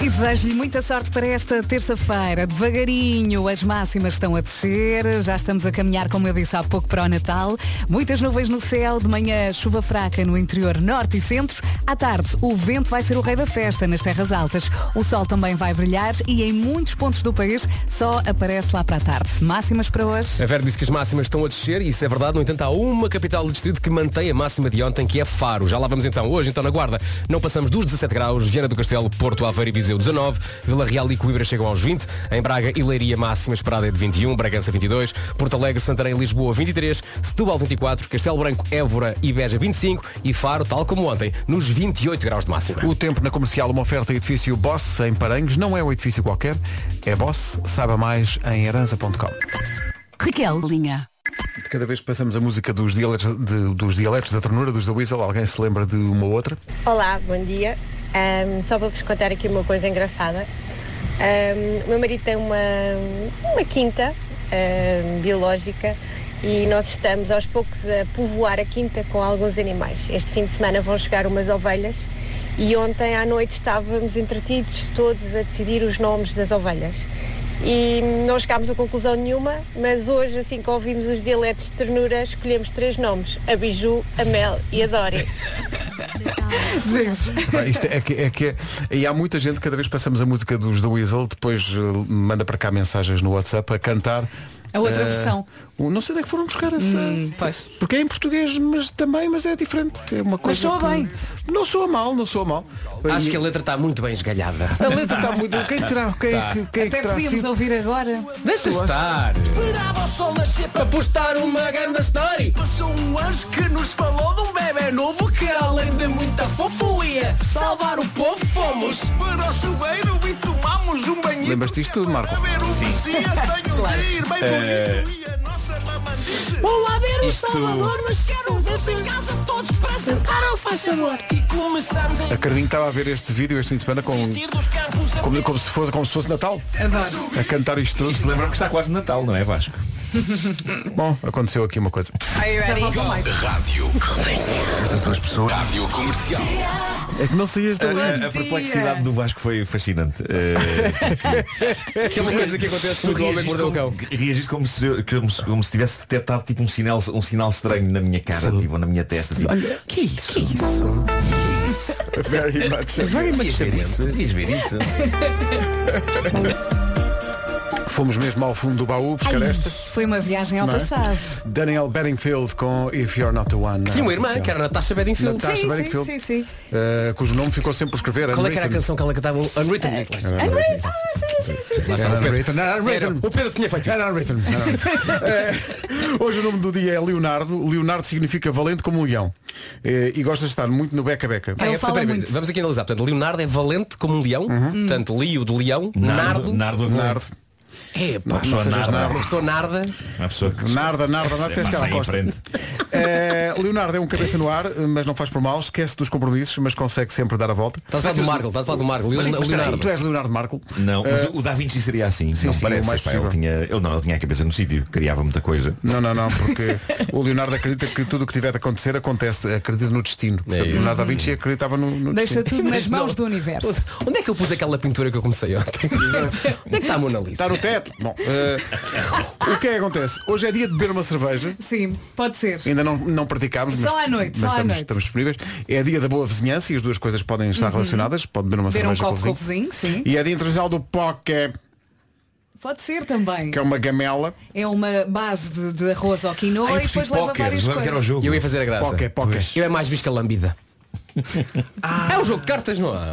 [SPEAKER 4] E desejo-lhe muita sorte para esta terça-feira. Devagarinho, as máximas estão a descer. Já estamos a caminhar, como eu disse há pouco, para o Natal. Muitas nuvens no céu. De manhã, chuva fraca no interior norte e centro. À tarde, o vento vai ser o rei da festa nas terras altas. O sol também vai brilhar e em muitos pontos do país só aparece lá para a tarde. Máximas para hoje.
[SPEAKER 2] A Vera disse que as máximas estão a descer e isso é verdade. No entanto, há uma capital do distrito que mantém a máxima de ontem, que é Faro. Já lá vamos então. Hoje, então, na Guarda, não passamos dos 17 graus. Viana do Castelo, Porto, Aveiro e Viseu, 19. Vila Real e Coimbra chegam aos 20. Em Braga e Leiria, máxima esperada é de 21. Bragança, 22. Porto Alegre, Santarém e Lisboa, 23. Setúbal, 24. Castelo Branco, Évora e Beja, 25. E Faro, tal como ontem, nos 28 graus de máxima.
[SPEAKER 1] O tempo na comercial, uma oferta edifício Boss em Paranhos. Não é um edifício qualquer, é Boss. Saiba mais em aranza.com.
[SPEAKER 5] Raquel, linha.
[SPEAKER 1] Cada vez que passamos a música dos dialetos, de- dos dialetos da ternura, dos da Weasel, alguém se lembra de uma outra?
[SPEAKER 24] Olá, bom dia. Ahm, só para vos contar aqui uma coisa engraçada. O meu marido tem uma, uma quinta ahm, biológica e nós estamos aos poucos a povoar a quinta com alguns animais. Este fim de semana vão chegar umas ovelhas e ontem à noite estávamos entretidos todos a decidir os nomes das ovelhas. E não chegámos a conclusão nenhuma, mas hoje, assim que ouvimos os dialetos de ternura, escolhemos três nomes, a Biju, a Mel e a Dori.
[SPEAKER 1] Ah, isto é que, é que é- e há muita gente, cada vez que passamos a música dos The Weasel, depois eh, manda para cá mensagens no WhatsApp a cantar.
[SPEAKER 4] A outra
[SPEAKER 1] eh,
[SPEAKER 4] versão.
[SPEAKER 1] Não sei onde é que foram buscar essa.
[SPEAKER 4] Hum,
[SPEAKER 1] Porque é em português, mas também, mas é diferente. É uma coisa
[SPEAKER 4] soa
[SPEAKER 1] que-
[SPEAKER 4] bem.
[SPEAKER 1] Não soa mal, não soa mal.
[SPEAKER 2] Acho
[SPEAKER 1] E-
[SPEAKER 2] que a letra está muito bem esgalhada.
[SPEAKER 1] A letra está muito. Quem terá? Quem,
[SPEAKER 2] Tá.
[SPEAKER 1] que- quem é que
[SPEAKER 4] Até
[SPEAKER 1] terá
[SPEAKER 4] podíamos
[SPEAKER 1] sido?
[SPEAKER 4] ouvir agora.
[SPEAKER 2] Deixa estar.
[SPEAKER 25] Esperava o sol nascer
[SPEAKER 2] para postar uma grande story.
[SPEAKER 25] Passou um anjo que nos falou de um bebê novo que além de muita fofo ia salvar o povo fomos para o chuveiro e tomamos um banho.
[SPEAKER 1] Lembras-te disto tudo, Marco?
[SPEAKER 25] Sim.
[SPEAKER 1] Eh,
[SPEAKER 25] Vou lá ver o
[SPEAKER 1] Isto-
[SPEAKER 25] Salvador, mas quero ver em casa todos para sentar ao faz favor. A
[SPEAKER 1] A Carminho estava a ver este vídeo este fim de semana com, como, como se fosse, como se fosse Natal.
[SPEAKER 4] Adoro.
[SPEAKER 1] A cantar isto tudo.
[SPEAKER 19] Isto lembra-me que está quase Natal, não é Vasco?
[SPEAKER 1] Bom, aconteceu aqui uma coisa.
[SPEAKER 21] Rádio
[SPEAKER 19] Essas duas pessoas.
[SPEAKER 21] Rádio Comercial.
[SPEAKER 1] É que não saías
[SPEAKER 19] A, a- a perplexidade do Vasco foi fascinante. Eh,
[SPEAKER 2] Aquela coisa que acontece
[SPEAKER 19] Tu
[SPEAKER 2] no Homem Mordeu o
[SPEAKER 19] como, reagiste como se, eu- como, se, como se tivesse detectado tipo um sinal, um sinal estranho na minha cara, tipo, na minha testa. Tipo,
[SPEAKER 1] Olha,
[SPEAKER 19] que é isso?
[SPEAKER 2] Que isso?
[SPEAKER 1] Very much.
[SPEAKER 19] Very much ver isso. Devias ver isso.
[SPEAKER 1] Fomos mesmo ao fundo do baú buscar
[SPEAKER 4] Ai,
[SPEAKER 1] esta.
[SPEAKER 4] Foi uma viagem ao
[SPEAKER 1] Não é?
[SPEAKER 4] passado.
[SPEAKER 1] Daniel Bedingfield com If You're Not the One.
[SPEAKER 2] Tinha uma irmã, que era Natasha Bedingfield.
[SPEAKER 1] Natasha
[SPEAKER 2] Sim,
[SPEAKER 1] Bedingfield.
[SPEAKER 4] Sim, sim.
[SPEAKER 1] eh, cujo nome ficou sempre por escrever.
[SPEAKER 2] Qual é que era a canção que ela cantava? Unwritten.
[SPEAKER 1] Unwritten.
[SPEAKER 4] Ah, sim, sim, sim.
[SPEAKER 1] Era
[SPEAKER 2] o Pedro.
[SPEAKER 1] unwritten, era unwritten.
[SPEAKER 2] Era- O Pedro tinha feito.
[SPEAKER 1] Era unwritten. Eh, hoje o nome do dia é Leonardo. Leonardo significa valente como um leão. Eh, e gosta de estar muito no beca-beca.
[SPEAKER 2] Ah, é, portanto, peraí, Vamos aqui analisar. Portanto, Leonardo é valente como um leão. Portanto, Lio de leão. Nardo.
[SPEAKER 19] Nardo,
[SPEAKER 1] Nardo.
[SPEAKER 2] É, pá,
[SPEAKER 19] Uma pessoa
[SPEAKER 2] sejas
[SPEAKER 19] narda.
[SPEAKER 2] narda. Uma pessoa narda.
[SPEAKER 19] Uma pessoa que
[SPEAKER 1] Narda, narda, narda, tens que à costa.
[SPEAKER 19] frente.
[SPEAKER 1] Eh, Leonardo é um cabeça no ar, mas não faz por mal, esquece dos compromissos, mas consegue sempre dar a volta.
[SPEAKER 2] Estás falar do Marco, estás falar do Marco. Leonardo.
[SPEAKER 1] Tu és Leonardo Marco.
[SPEAKER 19] Não, mas
[SPEAKER 1] Eh,
[SPEAKER 19] o Da Vinci seria assim.
[SPEAKER 1] sim,
[SPEAKER 19] não
[SPEAKER 1] sim,
[SPEAKER 19] parece.
[SPEAKER 1] mais
[SPEAKER 19] pá, ele, tinha, ele não, ele tinha a cabeça no sítio, criava muita coisa.
[SPEAKER 1] Não, não, não, porque o Leonardo acredita que tudo o que tiver de acontecer acontece, acredita no destino. Portanto,
[SPEAKER 2] isso.
[SPEAKER 1] Leonardo da Vinci acreditava no, no
[SPEAKER 4] Deixa
[SPEAKER 1] destino.
[SPEAKER 4] tudo nas
[SPEAKER 2] Não.
[SPEAKER 4] mãos do universo.
[SPEAKER 2] Onde é que eu pus aquela pintura que eu comecei ontem? Onde é que está a Mona Lisa?
[SPEAKER 1] Teto. Bom, eh, o que é que acontece? Hoje é dia de beber uma cerveja.
[SPEAKER 4] Sim, pode ser.
[SPEAKER 1] Ainda não, não praticámos,
[SPEAKER 4] Só
[SPEAKER 1] mas,
[SPEAKER 4] à noite,
[SPEAKER 1] mas
[SPEAKER 4] só à
[SPEAKER 1] estamos,
[SPEAKER 4] noite.
[SPEAKER 1] estamos disponíveis. É dia da boa vizinhança e as duas coisas podem estar
[SPEAKER 4] Uhum.
[SPEAKER 1] relacionadas. Pode beber uma
[SPEAKER 4] Beber um
[SPEAKER 1] cerveja
[SPEAKER 4] copo
[SPEAKER 1] com
[SPEAKER 4] com
[SPEAKER 1] o vizinho.
[SPEAKER 4] sim.
[SPEAKER 1] E é dia internacional do poké,
[SPEAKER 4] Pode ser também.
[SPEAKER 1] que é uma gamela.
[SPEAKER 4] É uma base de, de arroz ao quinoa e depois leva várias coisas.
[SPEAKER 2] jogo. Eu ia fazer a graça.
[SPEAKER 1] Póquer, póquer.
[SPEAKER 2] Eu é mais bisca lambida. É um jogo de cartas, não há?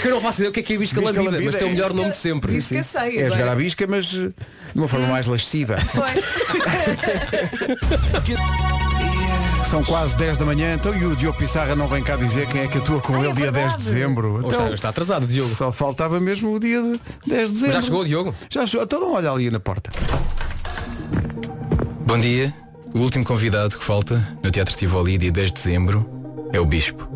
[SPEAKER 2] Que eu não faço ideia o que é que é bisca,
[SPEAKER 1] Bisca
[SPEAKER 2] lambida,
[SPEAKER 1] lambida
[SPEAKER 2] mas tem o
[SPEAKER 1] é
[SPEAKER 2] melhor nome de sempre.
[SPEAKER 4] Bisca sei,
[SPEAKER 1] É
[SPEAKER 4] agora.
[SPEAKER 1] jogar à bisca, mas eh, de uma forma mais lasciva. São quase 10 da manhã, então e o Diogo Pissarra não vem cá dizer quem é que atua com
[SPEAKER 4] Ai,
[SPEAKER 1] ele
[SPEAKER 4] é
[SPEAKER 1] dia 10 de dezembro.
[SPEAKER 2] Ou está, está atrasado, Diogo.
[SPEAKER 1] Só faltava mesmo o dia de 10 de dezembro.
[SPEAKER 2] já chegou o Diogo?
[SPEAKER 1] Já chegou, então não olha ali na porta.
[SPEAKER 26] Bom dia. O último convidado que falta no Teatro Tivoli, dia 10 de dezembro, é o Bispo.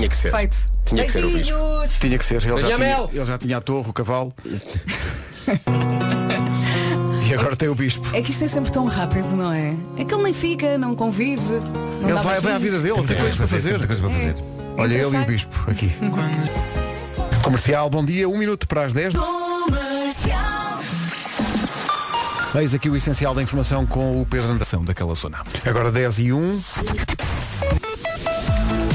[SPEAKER 2] Tinha que ser.
[SPEAKER 4] Feito.
[SPEAKER 2] Tinha que ser o Bispo.
[SPEAKER 1] Tinha que ser, ele já, tinha, ele já tinha a torre, o cavalo. e agora tem o bispo.
[SPEAKER 4] É que isto é sempre tão rápido, não é? É que ele nem fica, não convive. Não
[SPEAKER 1] ele
[SPEAKER 4] dá
[SPEAKER 1] vai, vai à vida dele, tem coisas para fazer.
[SPEAKER 19] Tem coisas para fazer.
[SPEAKER 1] Olha ele e o bispo aqui. Comercial, bom dia, um minuto para as 10. Eis aqui o essencial da informação com o Pedro Andração daquela zona. Agora 10 e 1.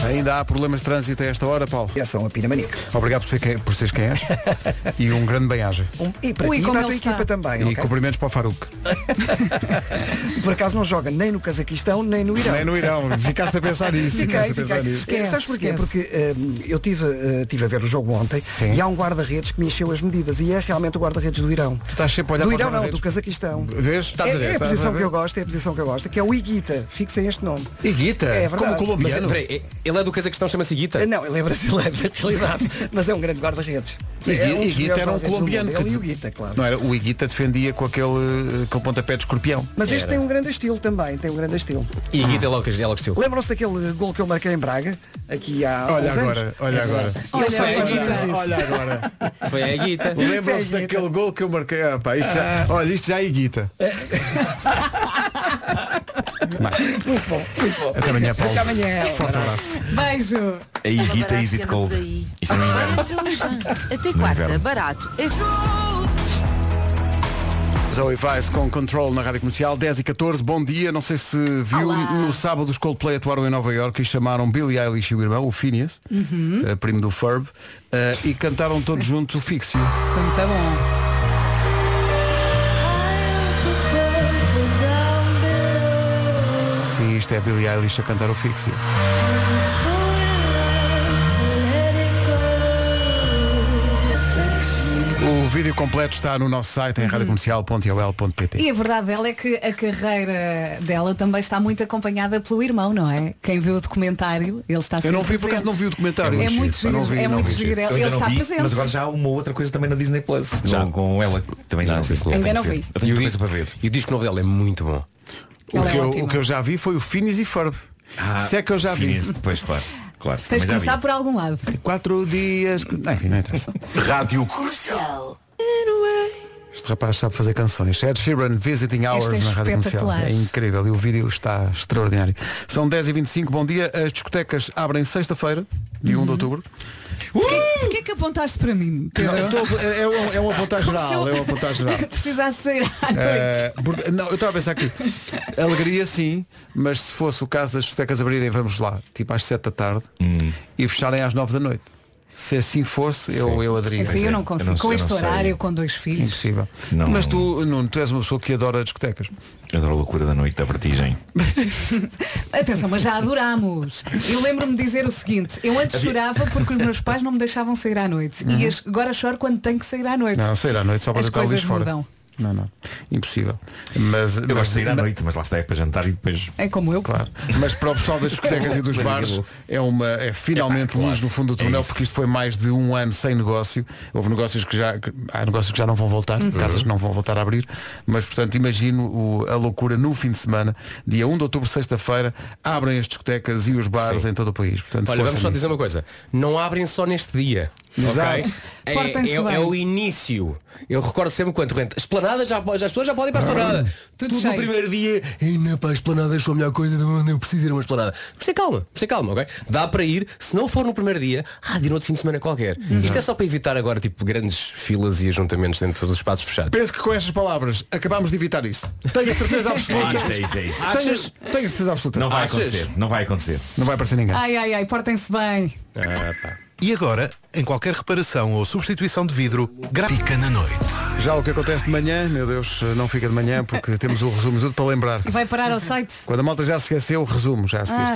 [SPEAKER 1] Ainda há problemas de trânsito a esta hora, Paulo.
[SPEAKER 3] E são a Pinamanica.
[SPEAKER 1] Obrigado por, ser quem, por seres quem és. e um grande bem-aja.
[SPEAKER 3] E para
[SPEAKER 4] Ui,
[SPEAKER 3] ti e
[SPEAKER 4] como
[SPEAKER 3] para a tua
[SPEAKER 4] está.
[SPEAKER 3] equipa também,
[SPEAKER 1] E
[SPEAKER 3] ok?
[SPEAKER 1] cumprimentos para o Faruque.
[SPEAKER 3] Por acaso não joga nem no Cazaquistão, nem no Irão.
[SPEAKER 1] Nem no Irão. Ficaste a pensar nisso.
[SPEAKER 3] Fiquei,
[SPEAKER 1] Ficaste a pensar
[SPEAKER 3] fiquei.
[SPEAKER 1] nisso.
[SPEAKER 4] Esquece,
[SPEAKER 3] Sabes porquê?
[SPEAKER 4] esquece.
[SPEAKER 3] Porque hum, eu tive, uh, tive a ver o jogo ontem e há um guarda-redes que me encheu as medidas e é realmente o guarda-redes do Irão.
[SPEAKER 1] Tu estás sempre a olhar
[SPEAKER 3] do
[SPEAKER 1] para
[SPEAKER 3] Irão não, do Cazaquistão.
[SPEAKER 1] Vês?
[SPEAKER 3] É, é a
[SPEAKER 1] Estás
[SPEAKER 3] posição
[SPEAKER 1] ver?
[SPEAKER 3] que eu gosto, é a posição que eu gosto, que é o Iguita. Fixem este nome.
[SPEAKER 1] Iguita?
[SPEAKER 3] É
[SPEAKER 1] Como
[SPEAKER 3] verdade.
[SPEAKER 1] colombiano?
[SPEAKER 2] Mas peraí, ele é do Cazaquistão, chama-se Guita?
[SPEAKER 3] Não, ele é brasileiro, na realidade, mas é um grande guarda-redes.
[SPEAKER 1] E
[SPEAKER 3] É um
[SPEAKER 1] Iguita era um colombiano.
[SPEAKER 3] Ele e
[SPEAKER 1] que-
[SPEAKER 3] o Guita, claro.
[SPEAKER 1] Não era? O Iguita defendia com aquele, aquele pontapé de escorpião.
[SPEAKER 3] Mas este tem um grande estilo também, tem um grande estilo.
[SPEAKER 2] E Guita é logo, é logo estilo.
[SPEAKER 3] Lembram-se daquele gol que eu marquei em Braga, aqui há
[SPEAKER 1] Olha
[SPEAKER 3] uns
[SPEAKER 1] agora,
[SPEAKER 3] anos?
[SPEAKER 1] olha
[SPEAKER 3] É
[SPEAKER 1] agora.
[SPEAKER 3] ele ou menos isso.
[SPEAKER 1] Olha agora.
[SPEAKER 2] Foi a Guita.
[SPEAKER 1] Lembram-se daquele gol que eu marquei? Ah, pá, isto já, olha, isto já é Iguita.
[SPEAKER 3] Muito bom, muito bom.
[SPEAKER 1] Até amanhã, Paulo.
[SPEAKER 3] Até amanhã.
[SPEAKER 1] Forte abraço.
[SPEAKER 4] Beijo.
[SPEAKER 19] A Iguita Easy de Cold. Isto é no inverno.
[SPEAKER 5] Até
[SPEAKER 19] No
[SPEAKER 5] quarta,
[SPEAKER 19] inverno.
[SPEAKER 5] barato. É
[SPEAKER 1] Zoe Vice com Control na Rádio Comercial 10 e 14, bom dia, não sei se viu no sábado os Coldplay atuaram em Nova York e chamaram Billie Eilish e o irmão, o Phineas,
[SPEAKER 4] Uhum.
[SPEAKER 1] eh, primo do Ferb, eh, e cantaram todos juntos o Fixio.
[SPEAKER 4] Foi muito bom.
[SPEAKER 1] Sim, isto é Billie Eilish a cantar o Fixio. O vídeo completo está no nosso site em radiocomercial.ol.pt
[SPEAKER 4] E a verdade dela é que a carreira dela também está muito acompanhada pelo irmão, não é? Quem viu o documentário, ele está
[SPEAKER 1] Eu não vi, por acaso
[SPEAKER 4] presente.
[SPEAKER 1] não vi o documentário.
[SPEAKER 4] É muito
[SPEAKER 1] giro, não
[SPEAKER 4] é
[SPEAKER 1] não
[SPEAKER 4] muito giro.
[SPEAKER 19] Eu
[SPEAKER 4] Ele
[SPEAKER 19] não
[SPEAKER 4] está
[SPEAKER 19] vi,
[SPEAKER 4] presente.
[SPEAKER 19] mas agora já há uma outra coisa também na Disney Plus.
[SPEAKER 2] Já.
[SPEAKER 19] Com, com ela. Também
[SPEAKER 2] Não,
[SPEAKER 19] não. Eu
[SPEAKER 4] Ainda não vi.
[SPEAKER 19] Eu tenho
[SPEAKER 2] o,
[SPEAKER 19] coisa para ver.
[SPEAKER 2] e o disco novo dela é muito bom.
[SPEAKER 1] O
[SPEAKER 4] é
[SPEAKER 1] que, eu,
[SPEAKER 4] ótima.
[SPEAKER 1] o que eu já vi foi o Phineas e Ferb. Se é que eu já vi.
[SPEAKER 19] Phineas, Pois, claro. claro
[SPEAKER 4] Tens de
[SPEAKER 19] vi.
[SPEAKER 4] começar por algum lado.
[SPEAKER 1] Quatro dias. Enfim, não interessa.
[SPEAKER 12] Rádio
[SPEAKER 1] Este rapaz sabe fazer canções. Ed Sheeran Visiting Hours
[SPEAKER 4] Este é
[SPEAKER 1] na Rádio Comercial. É incrível e o vídeo está extraordinário. São 10h25, bom dia. As discotecas abrem sexta-feira, dia 1 de outubro.
[SPEAKER 4] Porquê, porquê que apontaste para mim?
[SPEAKER 1] Não, estou- é, é um- é geral.
[SPEAKER 4] eu
[SPEAKER 1] É uma apontagem geral.
[SPEAKER 4] Precisasse sair à noite.
[SPEAKER 1] Eh, porque- não, eu estava a pensar aqui. Alegria sim, mas se fosse o caso das discotecas abrirem, vamos lá, tipo às 7 da tarde
[SPEAKER 19] Hum.
[SPEAKER 1] e fecharem às 9 da noite. Se assim fosse, eu, eu aderia.
[SPEAKER 4] Assim eu não consigo. com este horário, com dois filhos.
[SPEAKER 1] Impossível.
[SPEAKER 19] Não.
[SPEAKER 1] Mas tu, Nuno, tu és uma pessoa que adora discotecas.
[SPEAKER 19] Adoro a loucura da noite, da vertigem.
[SPEAKER 4] Atenção, mas já adorámos. Eu lembro-me de dizer o seguinte, eu antes chorava porque os meus pais não me deixavam sair à noite.
[SPEAKER 1] Uhum.
[SPEAKER 4] E agora choro quando tenho que sair à noite.
[SPEAKER 1] Não, sair à noite só para
[SPEAKER 4] As
[SPEAKER 1] deitar o
[SPEAKER 4] coisas
[SPEAKER 1] lixo fora. Não, não. Impossível. Mas,
[SPEAKER 19] Eu gosto de sair à noite, mas lá está é para jantar e depois.
[SPEAKER 4] É como eu.
[SPEAKER 1] Claro. Mas para o pessoal das discotecas e dos bares é, uma, é finalmente luz no fundo do
[SPEAKER 19] É
[SPEAKER 1] túnel,
[SPEAKER 19] isso.
[SPEAKER 1] porque isto foi mais de um ano sem negócio. Houve negócios que já. há negócios que já não vão voltar,
[SPEAKER 19] Uhum.
[SPEAKER 1] casas que não vão voltar a abrir. Mas portanto imagino o- a loucura no fim de semana, dia 1 de outubro, sexta-feira, abrem as discotecas e os bares
[SPEAKER 2] Sim.
[SPEAKER 1] em todo o país. Portanto,
[SPEAKER 2] Olha, vamos só
[SPEAKER 1] nisso.
[SPEAKER 2] dizer uma coisa. Não abrem só neste dia.
[SPEAKER 1] Exato.
[SPEAKER 2] ok? É, é-
[SPEAKER 4] bem.
[SPEAKER 2] é o início. Eu recordo sempre quanto rente. Esplanada já, pode- já as pessoas já podem ir para a esplanada.
[SPEAKER 4] Tudo
[SPEAKER 2] Tudo,
[SPEAKER 4] cheio.
[SPEAKER 2] no primeiro dia. Ainda para a esplanada achou a melhor coisa de onde eu preciso ir a uma esplanada. Por ser calma, por ser calma, ok? Dá para ir, se não for no primeiro dia, ah, de outro fim de semana qualquer. Isto é só para evitar agora tipo grandes filas e ajuntamentos dentro dos espaços fechados.
[SPEAKER 1] Penso que com estas palavras acabámos de evitar isso. Tenho a certeza absoluta.
[SPEAKER 19] É isso, é isso, é isso.
[SPEAKER 1] Tenho,
[SPEAKER 2] Achas?
[SPEAKER 1] tenho a certeza absoluta.
[SPEAKER 19] Não vai
[SPEAKER 2] Achas?
[SPEAKER 19] acontecer. Não vai acontecer.
[SPEAKER 1] Não vai aparecer ninguém.
[SPEAKER 4] Ai, ai, ai, portem-se bem.
[SPEAKER 27] E agora, em qualquer reparação ou substituição de vidro, fica na noite.
[SPEAKER 1] Já o que acontece de manhã, meu Deus, não fica de manhã porque temos o resumo tudo para lembrar.
[SPEAKER 4] E vai parar ao site.
[SPEAKER 1] Quando a malta já se esqueceu, resumo já a seguir.
[SPEAKER 4] Ah,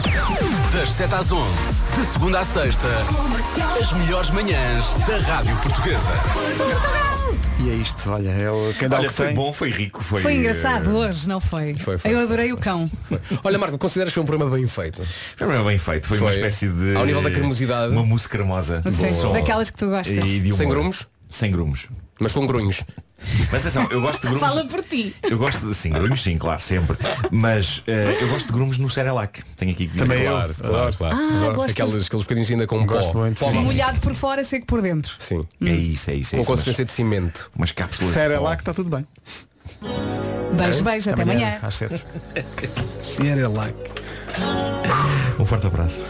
[SPEAKER 25] Das 7 às 11, de segunda à sexta, as melhores manhãs da Rádio Portuguesa.
[SPEAKER 1] E é isto, olha, é o, dá
[SPEAKER 19] Olha,
[SPEAKER 1] que
[SPEAKER 19] foi
[SPEAKER 1] tem.
[SPEAKER 19] bom, foi rico, foi.
[SPEAKER 4] foi engraçado hoje, não foi?
[SPEAKER 2] Foi, foi.
[SPEAKER 4] Eu adorei o cão.
[SPEAKER 2] Olha, Marco, consideras que foi um programa bem feito?
[SPEAKER 19] Foi mesmo bem feito. Foi, uma
[SPEAKER 2] Foi.
[SPEAKER 19] espécie de.
[SPEAKER 2] Ao nível da cremosidade.
[SPEAKER 19] Uma mousse cremosa.
[SPEAKER 4] Sim, daquelas que tu gostas.
[SPEAKER 19] E de
[SPEAKER 2] Sem grumos?
[SPEAKER 19] Sem grumos.
[SPEAKER 2] Mas com grunhos.
[SPEAKER 19] Mas atenção, eu gosto de grumos.
[SPEAKER 4] Fala por ti.
[SPEAKER 19] Eu gosto de, sim, grumos sim, claro, sempre. Mas eh, eu gosto de grumos no Cerelac. Tenho aqui que dizer.
[SPEAKER 2] Também eu. Claro, claro, claro.
[SPEAKER 4] Ah,
[SPEAKER 2] Adoro.
[SPEAKER 4] gostas-
[SPEAKER 2] Aqueles, aqueles bocadinhos ainda com
[SPEAKER 1] Gosto
[SPEAKER 2] pó.
[SPEAKER 1] muito,
[SPEAKER 2] pó.
[SPEAKER 4] Molhado por fora, seco por dentro.
[SPEAKER 2] Sim.
[SPEAKER 19] É isso, é isso. É
[SPEAKER 2] Com
[SPEAKER 19] isso
[SPEAKER 2] consistência de cimento.
[SPEAKER 19] Umas cápsulas.
[SPEAKER 1] Cerelac está tudo bem.
[SPEAKER 4] Beijo, beijo, até amanhã.
[SPEAKER 1] Às 7.
[SPEAKER 23] Cerelac.
[SPEAKER 19] Um forte abraço.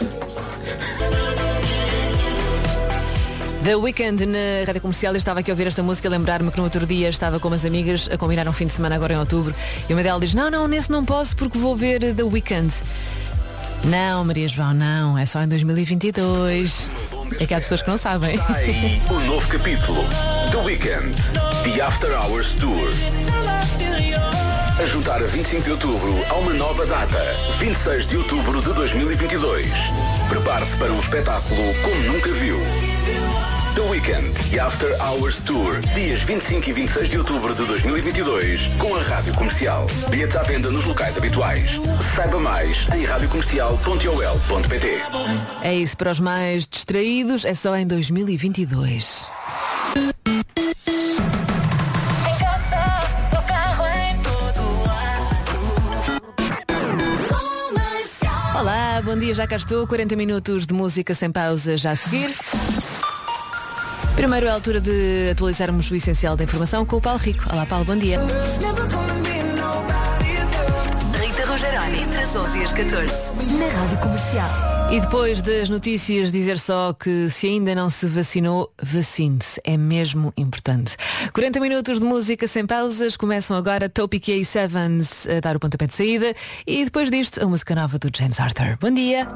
[SPEAKER 28] The Weekend na rádio comercial, eu estava aqui a ouvir esta música, lembrar-me que no outro dia estava com umas amigas a combinar um fim de semana agora em outubro e uma delas diz, não, não, nesse não posso porque vou ver The Weekend. Não, Maria João, não, é só em 2022. É que há pessoas que não sabem.
[SPEAKER 29] O novo capítulo The Weekend The After Hours Tour A juntar a 25 de outubro a uma nova data 26 de outubro de 2022 Prepare-se para um espetáculo como nunca viu Weekend The After Hours Tour Dias 25 e 26 de outubro de 2022 Com a Rádio Comercial Bilhetes à venda nos locais habituais Saiba mais em radiocomercial.ol.pt
[SPEAKER 28] É isso, para os mais distraídos, é só em 2022.
[SPEAKER 15] Em casa, no carro, em todo
[SPEAKER 28] Olá, bom dia, já cá estou. 40 minutos de música sem pausa já a seguir. Primeiro é a altura de atualizarmos o essencial da informação com o Paulo Rico. Olá, Paulo, bom dia.
[SPEAKER 5] Rita Rogeroni, entre as 11 e as 14. Na Rádio Comercial.
[SPEAKER 28] E depois das notícias, dizer só que se ainda não se vacinou, vacine-se. É mesmo importante. 40 minutos de música sem pausas. Começam agora Topic A Sevens a dar o pontapé de saída. E depois disto, a música nova do James Arthur. Bom dia.